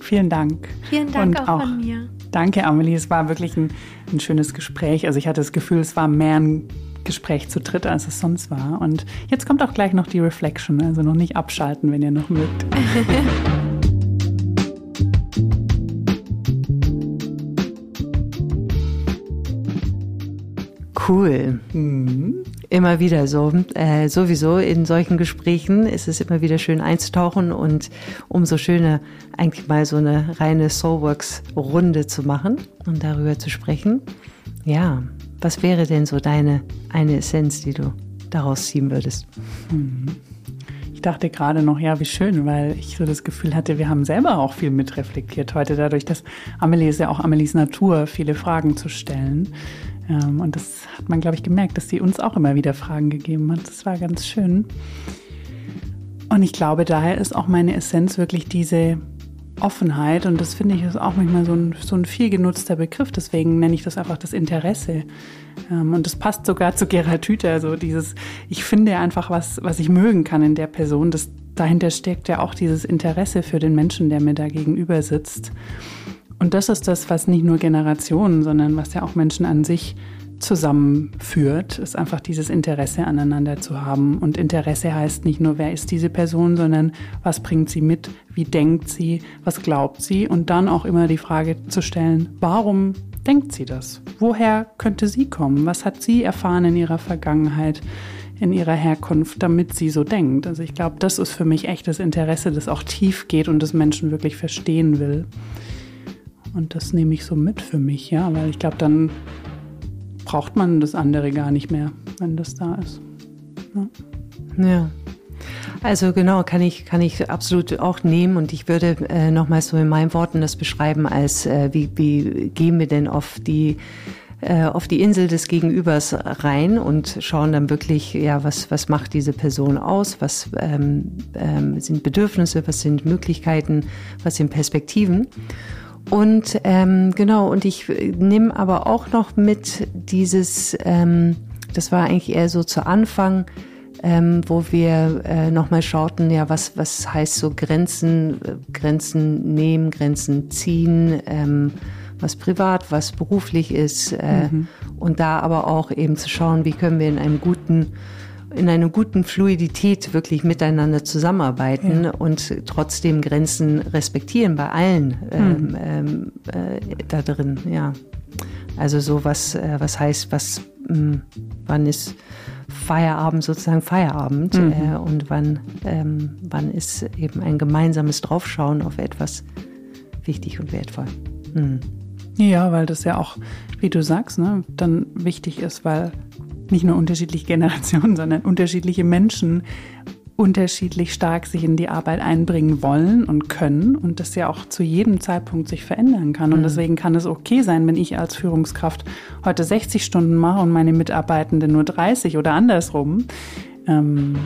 Vielen Dank. Vielen Dank auch, auch, von mir. Danke, Amelie. Es war wirklich ein, ein schönes Gespräch. Also ich hatte das Gefühl, es war mehr ein Gespräch zu dritt, als es sonst war. Und jetzt kommt auch gleich noch die Reflection. Also noch nicht abschalten, wenn ihr noch mögt. Cool. Mhm. Immer wieder so. Äh, sowieso in solchen Gesprächen ist es immer wieder schön einzutauchen und umso schöner eigentlich mal so eine reine Soulworks-Runde zu machen und darüber zu sprechen. Ja, was wäre denn so deine eine Essenz, die du daraus ziehen würdest? Mhm. Ich dachte gerade noch, ja, wie schön, weil ich so das Gefühl hatte, wir haben selber auch viel mitreflektiert heute, dadurch, dass Amelie ist ja auch Amelies Natur, viele Fragen zu stellen. Ähm, und das hat man, glaube ich, gemerkt, dass sie uns auch immer wieder Fragen gegeben hat. Das war ganz schön. Und ich glaube, daher ist auch meine Essenz wirklich diese Offenheit. Und das finde ich ist auch manchmal so ein, so ein viel genutzter Begriff. Deswegen nenne ich das einfach das Interesse. Ähm, und das passt sogar zu Gerhard Hüther. Also dieses, ich finde einfach was, was ich mögen kann in der Person. Das, dahinter steckt ja auch dieses Interesse für den Menschen, der mir da gegenüber sitzt. Und das ist das, was nicht nur Generationen, sondern was ja auch Menschen an sich zusammenführt, ist einfach dieses Interesse aneinander zu haben. Und Interesse heißt nicht nur, wer ist diese Person, sondern was bringt sie mit, wie denkt sie, was glaubt sie und dann auch immer die Frage zu stellen, warum denkt sie das? Woher könnte sie kommen? Was hat sie erfahren in ihrer Vergangenheit, in ihrer Herkunft, damit sie so denkt? Also ich glaube, das ist für mich echtes Interesse, das auch tief geht und das Menschen wirklich verstehen will. Und das nehme ich so mit für mich, ja, weil ich glaube, dann braucht man das andere gar nicht mehr, wenn das da ist. Ja. ja. Also genau, kann ich, kann ich absolut auch nehmen und ich würde äh, nochmal so in meinen Worten das beschreiben als, äh, wie, wie gehen wir denn auf die äh, auf die Insel des Gegenübers rein und schauen dann wirklich, ja, was, was macht diese Person aus, was ähm, ähm, sind Bedürfnisse, was sind Möglichkeiten, was sind Perspektiven. Und ähm, genau, und ich nehme aber auch noch mit dieses, ähm, das war eigentlich eher so zu Anfang, ähm, wo wir äh, nochmal schauten, ja, was, was heißt so Grenzen, äh, Grenzen nehmen, Grenzen ziehen, ähm, was privat, was beruflich ist. Äh, mhm. Und da aber auch eben zu schauen, wie können wir in einem guten in einer guten Fluidität wirklich miteinander zusammenarbeiten ja. und trotzdem Grenzen respektieren bei allen ähm, mhm. ähm, äh, da drin. Ja, also so was, äh, was heißt, was, mh, hm, wann ist Feierabend sozusagen Feierabend mhm. äh, und wann, ähm, wann ist eben ein gemeinsames Draufschauen auf etwas wichtig und wertvoll. Mhm. Ja, weil das ja auch, wie du sagst, ne, dann wichtig ist, weil nicht nur unterschiedliche <laughs> Generationen, sondern unterschiedliche Menschen unterschiedlich stark sich in die Arbeit einbringen wollen und können und das ja auch zu jedem Zeitpunkt sich verändern kann. Und mhm. deswegen kann es okay sein, wenn ich als Führungskraft heute 60 Stunden mache und meine Mitarbeitenden nur 30 oder andersrum. Ähm,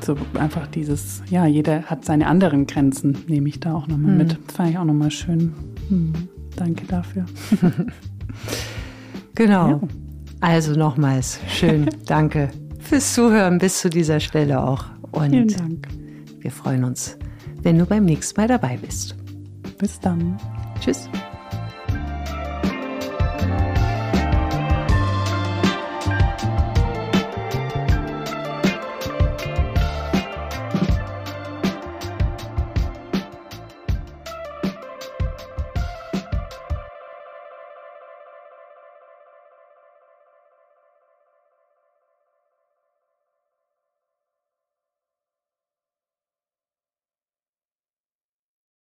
so einfach dieses, ja, jeder hat seine anderen Grenzen, nehme ich da auch nochmal mhm. mit. Das fand ich auch nochmal schön. Mhm. Danke dafür. <laughs> genau. Ja. Also nochmals schön, <laughs> danke fürs Zuhören bis zu dieser Stelle auch. Und Vielen Dank. Wir freuen uns, wenn du beim nächsten Mal dabei bist. Bis dann. Tschüss.